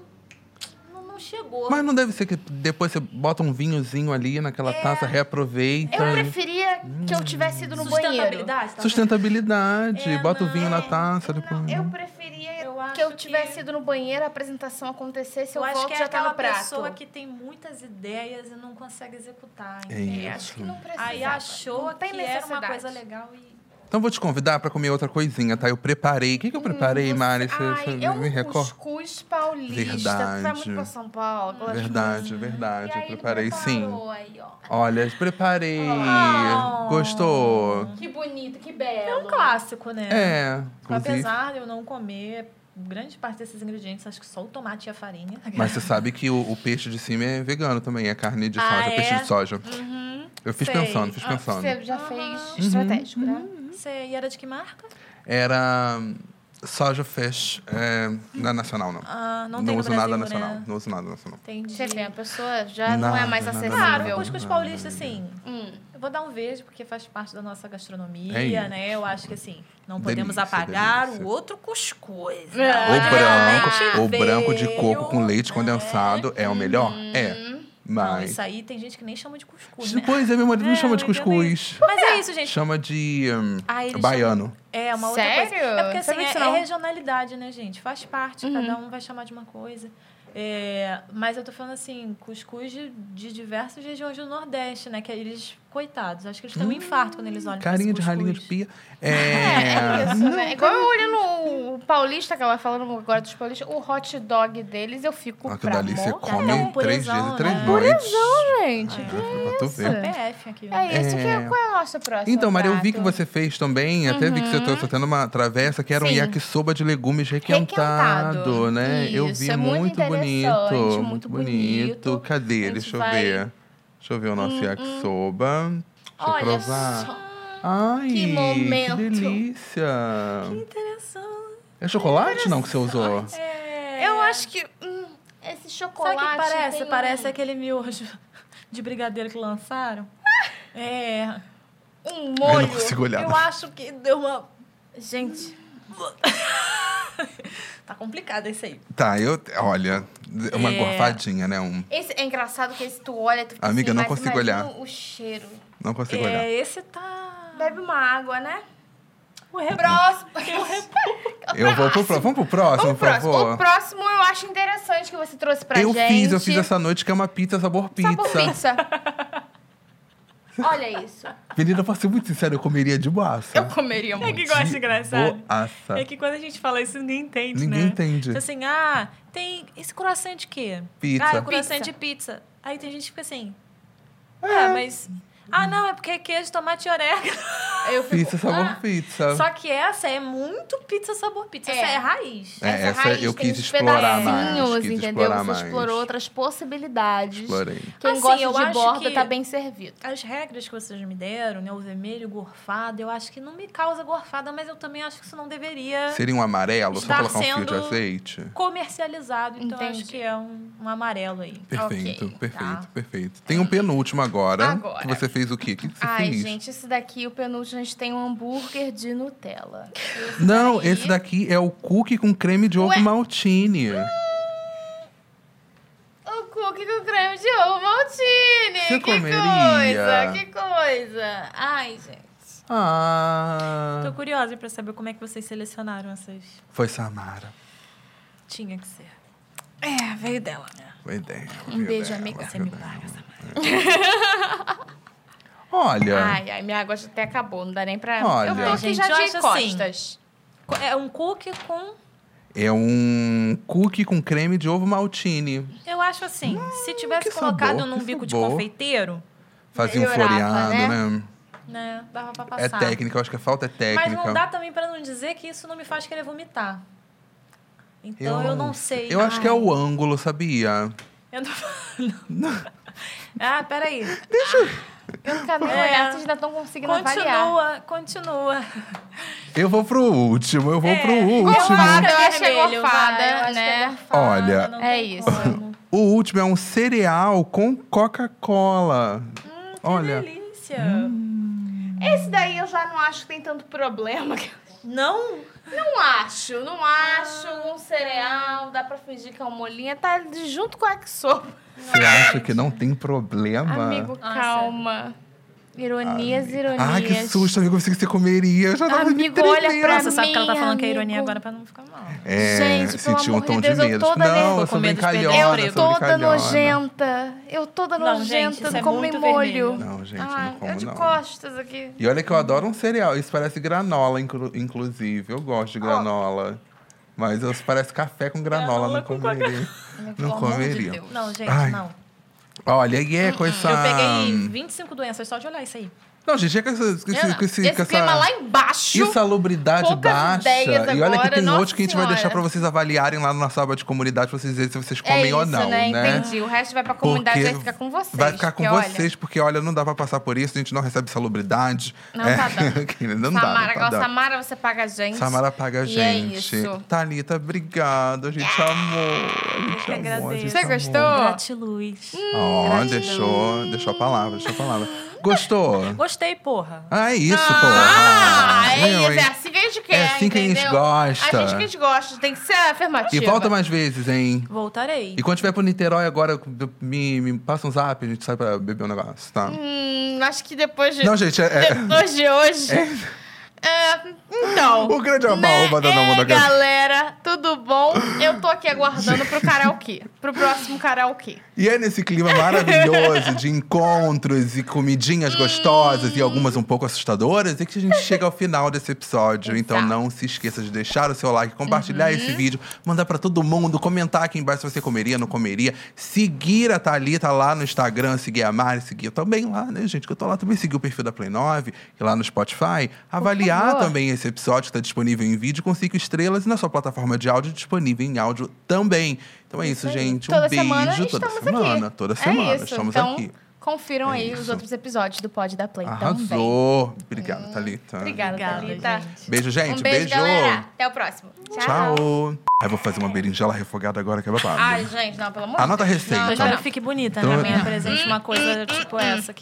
não, não chegou. Mas não deve ser que depois você bota um vinhozinho ali naquela taça, reaproveita. Eu e- preferia que eu tivesse ido no banheiro. Sustentabilidade, tá Sustentabilidade. É, bota o não, vinho na é, taça não, depois. Eu preferia Eu acho que eu que- tivesse ido no banheiro, a apresentação acontecesse, eu, Eu acho volto que é tá no prato. pessoa que tem muitas ideias e não consegue executar. É entendeu? É, acho que não precisa. Aí achou não tem que era uma coisa legal e. Então vou te convidar pra comer outra coisinha, tá? Eu preparei. O que, que eu preparei, Mari? Você, Ai, você é me um recorda? cuscuz paulista. Vai Verdade. muito pra São Paulo. Verdade, verdade. E Eu preparei sim. Aí, ó. Olha, preparei. Oh. Gostou? Que bonito, que É belo. um clássico, né? É, inclusive. Apesar de eu não comer grande parte desses ingredientes, acho que só o tomate e a farinha. Mas você sabe que o, o peixe de cima é vegano também, é carne de Ah, soja, peixe é? de soja. Eu fiz sei. pensando, fiz Ah, pensando. Você já fez Uhum. estratégico, né? Você e era de que marca? Era hum, soja fish, é, não é nacional, não. Ah, não, não tem no uso nada Brasil, nacional, né? não uso nada nacional. Entendi. Você vê, a pessoa já não é Nada, mais nada, acessível. Claro, nada. o cuscuz paulista, assim, Hum. eu vou dar um beijo, porque faz parte da nossa gastronomia, É né? Eu acho que, assim, não podemos Delícia, apagar delícia. o outro cuscuz. É. O branco, o branco de coco com leite né? condensado é o melhor? É. Não, Mas. isso aí tem gente que nem chama de cuscuz, né? Pois é, meu marido não É, chama de cuscuz. Mas é isso, gente. Chama de hum, Ah, baiano. É, uma outra Sério? coisa. É porque, Não assim, é, é não. regionalidade, né, gente? Faz parte, cada um vai chamar de uma coisa. É, mas eu tô falando assim, cuscuz de, de diversas regiões do Nordeste, né? Que eles, coitados, acho que eles têm um infarto quando eles olham Carinha de ralinha de pia. É, É. isso, né? Igual eu olhando o paulista, que ela falando agora dos paulistas, o hot dog deles, eu fico Aquilo pra dali você come um três dias purezão, e três né? noites. Gente, É, que isso? PF aqui. É isso, É. que, qual é o nosso próximo Então, Maria, eu vi que você fez também, até vi que você tá tendo uma travessa, que era um Sim. yakisoba de legumes requentado, Requentado. né? eu Isso, vi é muito muito bonito. Muito muito bonito. Cadê? Deixa eu ver. Deixa eu ver o nosso yakisoba. Deixa eu Olha provar. só. Ai, Que momento. Que delícia. Interessante. É chocolate não que você usou? É... Eu acho que hum, esse Sabe chocolate o que parece? tem um- Parece aquele miojo de brigadeiro que lançaram. É. um Eu molho. não consigo olhar. Eu acho que deu uma. Gente, Tá complicado esse aí. Tá, eu. Olha, uma É. gorfadinha, né? Um, esse é engraçado que esse tu olha, tu fica Amiga, assim, não mas consigo olhar. o cheiro. não consigo olhar. É, esse tá. Bebe uma água, né? O. Próximo. Eu vou pro próximo. Vamos pro próximo, O por próximo, favor. o próximo eu acho interessante que você trouxe pra eu gente. fiz, eu fiz essa noite que é uma pizza sabor pizza. Sabor pizza. Olha isso. Menina, pra ser muito sincero, eu comeria de boaça. Eu comeria É muito. que gosta engraçado. Boaça. É que quando a gente fala isso, ninguém entende, Ninguém né? entende. Tipo assim, ah, tem esse croissant de quê? Pizza. Ah, é o croissant Pizza. de pizza. Aí tem gente que fica assim, ah, mas... Ah, não, é porque é queijo, tomate e orégano. Eu fico, Pizza sabor ah, pizza. Só que essa é muito pizza sabor pizza. Essa É. é raiz. É, essa raiz eu quis explorar mais, quis entendeu? explorar Você mais. explorou outras possibilidades. Explorei. Quem Assim, gosta eu de acho borda que- tá bem servido. As regras que vocês me deram, né? O vermelho, gorfado, eu acho que não me causa gorfada, mas eu também acho que isso não deveria Seria um amarelo, só colocar um fio de azeite? comercializado. Então Entendi. acho que é um, um amarelo aí. Perfeito, Ok, perfeito, tá. perfeito. Tem um penúltimo agora. Agora. Que você fez o quê? O que você Ai, fez? gente, esse daqui, o penúltimo, gente tem um hambúrguer de Nutella. Esse Não, daí- esse daqui é o cookie com creme de ovo Ué? maltine. O cookie com creme de ovo maltine. Você que comeria? coisa, que coisa. Ai, gente. Ah. Tô curiosa pra saber como é que vocês selecionaram essas. Foi Samara. Tinha que ser. É, veio dela. Foi ideia. Um beijo, amiga. Você me paga essa Olha. Ai, ai, minha água já até acabou. Não dá nem pra... Olha. Eu tô aqui já eu de assim, costas. É um cookie com. É um cookie com creme de ovo maltine. Eu acho assim, se tivesse colocado sabor, num bico de sabor. confeiteiro, Fazia um floreado, né? né? né, dava pra É passar. técnica, eu acho que a falta é técnica. Mas não dá também pra não dizer que isso não me faz querer vomitar. Então eu, não sei. Eu acho que é Ai, o ângulo, sabia? Eu não... ah, peraí. Eu quero É. olhar, vocês ainda estão conseguindo avaliar. Continua, continua. Eu vou pro último, eu vou É, pro último. Gorfada, acho eu que é achei que né? é gorfada, Olha. não É isso. como. O último é um cereal com Coca-Cola. Olha, Que delícia. Esse daí eu já não acho que tem tanto problema. Não? Não acho, não acho. Um cereal, dá pra fingir que é uma molinha. Tá de- junto com a Axo. você acha que não tem problema? Amigo, Nossa. Ironias, ironias. Ai, que susto, amigo. Eu pensei que você comeria. Eu já tava me Amigo, olha pra Você sabe que ela tá mim, falando que é ironia amigo. agora pra não ficar mal. É, Gente, senti um de tom de, Deus, eu medo. toda Não, eu sou com bem medo de perder calhona, emprego. eu Toda nojenta. Eu toda Não, nojenta gente, é como muito molho. Não, gente, Ai, não como eu de não. costas aqui. E olha que eu adoro um cereal. Isso parece granola, inclu- inclusive. Eu gosto de granola. Mas eu, parece café com granola, Granola não com comeria. Pelo Não de comeria. Deus. Não, gente, Ai. não. Olha, e é com essa... Eu peguei 25 doenças só de olhar isso aí. Não, gente, é com, essa, esse, com, esse, Esse com clima essa lá embaixo. insalubridade poucas baixa. ideias e olha que agora, tem outro que a gente vai deixar pra vocês avaliarem lá na nossa aba de comunidade, pra vocês dizerem se vocês é comem isso, ou não, né? né? Entendi. O resto vai pra comunidade, Porque vai ficar com vocês. Vai ficar com porque, olha, vocês, porque olha, não dá pra passar por isso, a gente não recebe salubridade. Não tá dando. não dá, Samara, não tá igual dando. Samara, você paga a gente. Samara paga a é gente. isso. Thalita, obrigado. A gente amou. A gente amou. A gente agradeço. Você amou. gostou? Gratiluz. Ó, Gratidão. deixou, deixou a palavra, deixou a palavra. Gostou? Gostei, porra. Ah, é isso, Ah, porra. é Meu, isso. hein? É assim que a gente quer, É assim que a gente entendeu? gosta. A gente que a gente gosta. Tem que ser afirmativo. E volta mais vezes, hein? Voltarei. E quando tiver pro Niterói agora, me, me passa um zap, a gente sai pra beber um negócio, tá? Hum, acho que depois de, Não, gente, é, é- depois de hoje... É, então. O grande né? arroba da É, Namona Gabi. galera, tudo bom? Eu tô aqui aguardando pro karaokê. Pro próximo karaokê. E é nesse clima maravilhoso de encontros e comidinhas gostosas e algumas um pouco assustadoras é que a gente chega ao final desse episódio. Então não se esqueça de deixar o seu like, compartilhar esse vídeo, mandar pra todo mundo, comentar aqui embaixo se você comeria, não comeria, seguir a Thalita lá no Instagram, seguir a Mari, seguir eu também lá, né, gente? Que eu tô lá também, seguir o perfil da Play 9 e lá no Spotify. Avaliar também esse episódio que tá disponível em vídeo com cinco estrelas e na sua plataforma de áudio disponível em áudio também. Então é isso, aí. gente. Um Toda beijo semana toda estamos semana. aqui. Toda É semana isso. estamos então, aqui. Confiram É aí os isso. outros episódios do Pod da Play também. Arrasou. Obrigado, Thalita. Obrigada, Obrigada, Thalita. gente. Beijo, gente. Um beijo, galera. Até o próximo. Tchau. Aí eu vou fazer uma berinjela refogada agora que é babado. Ai, gente, não, pelo amor de Anota a Deus. receita. Não, Eu não, espero não. que fique bonita, Então- né? Amanhã presente uma coisa tipo essa aqui.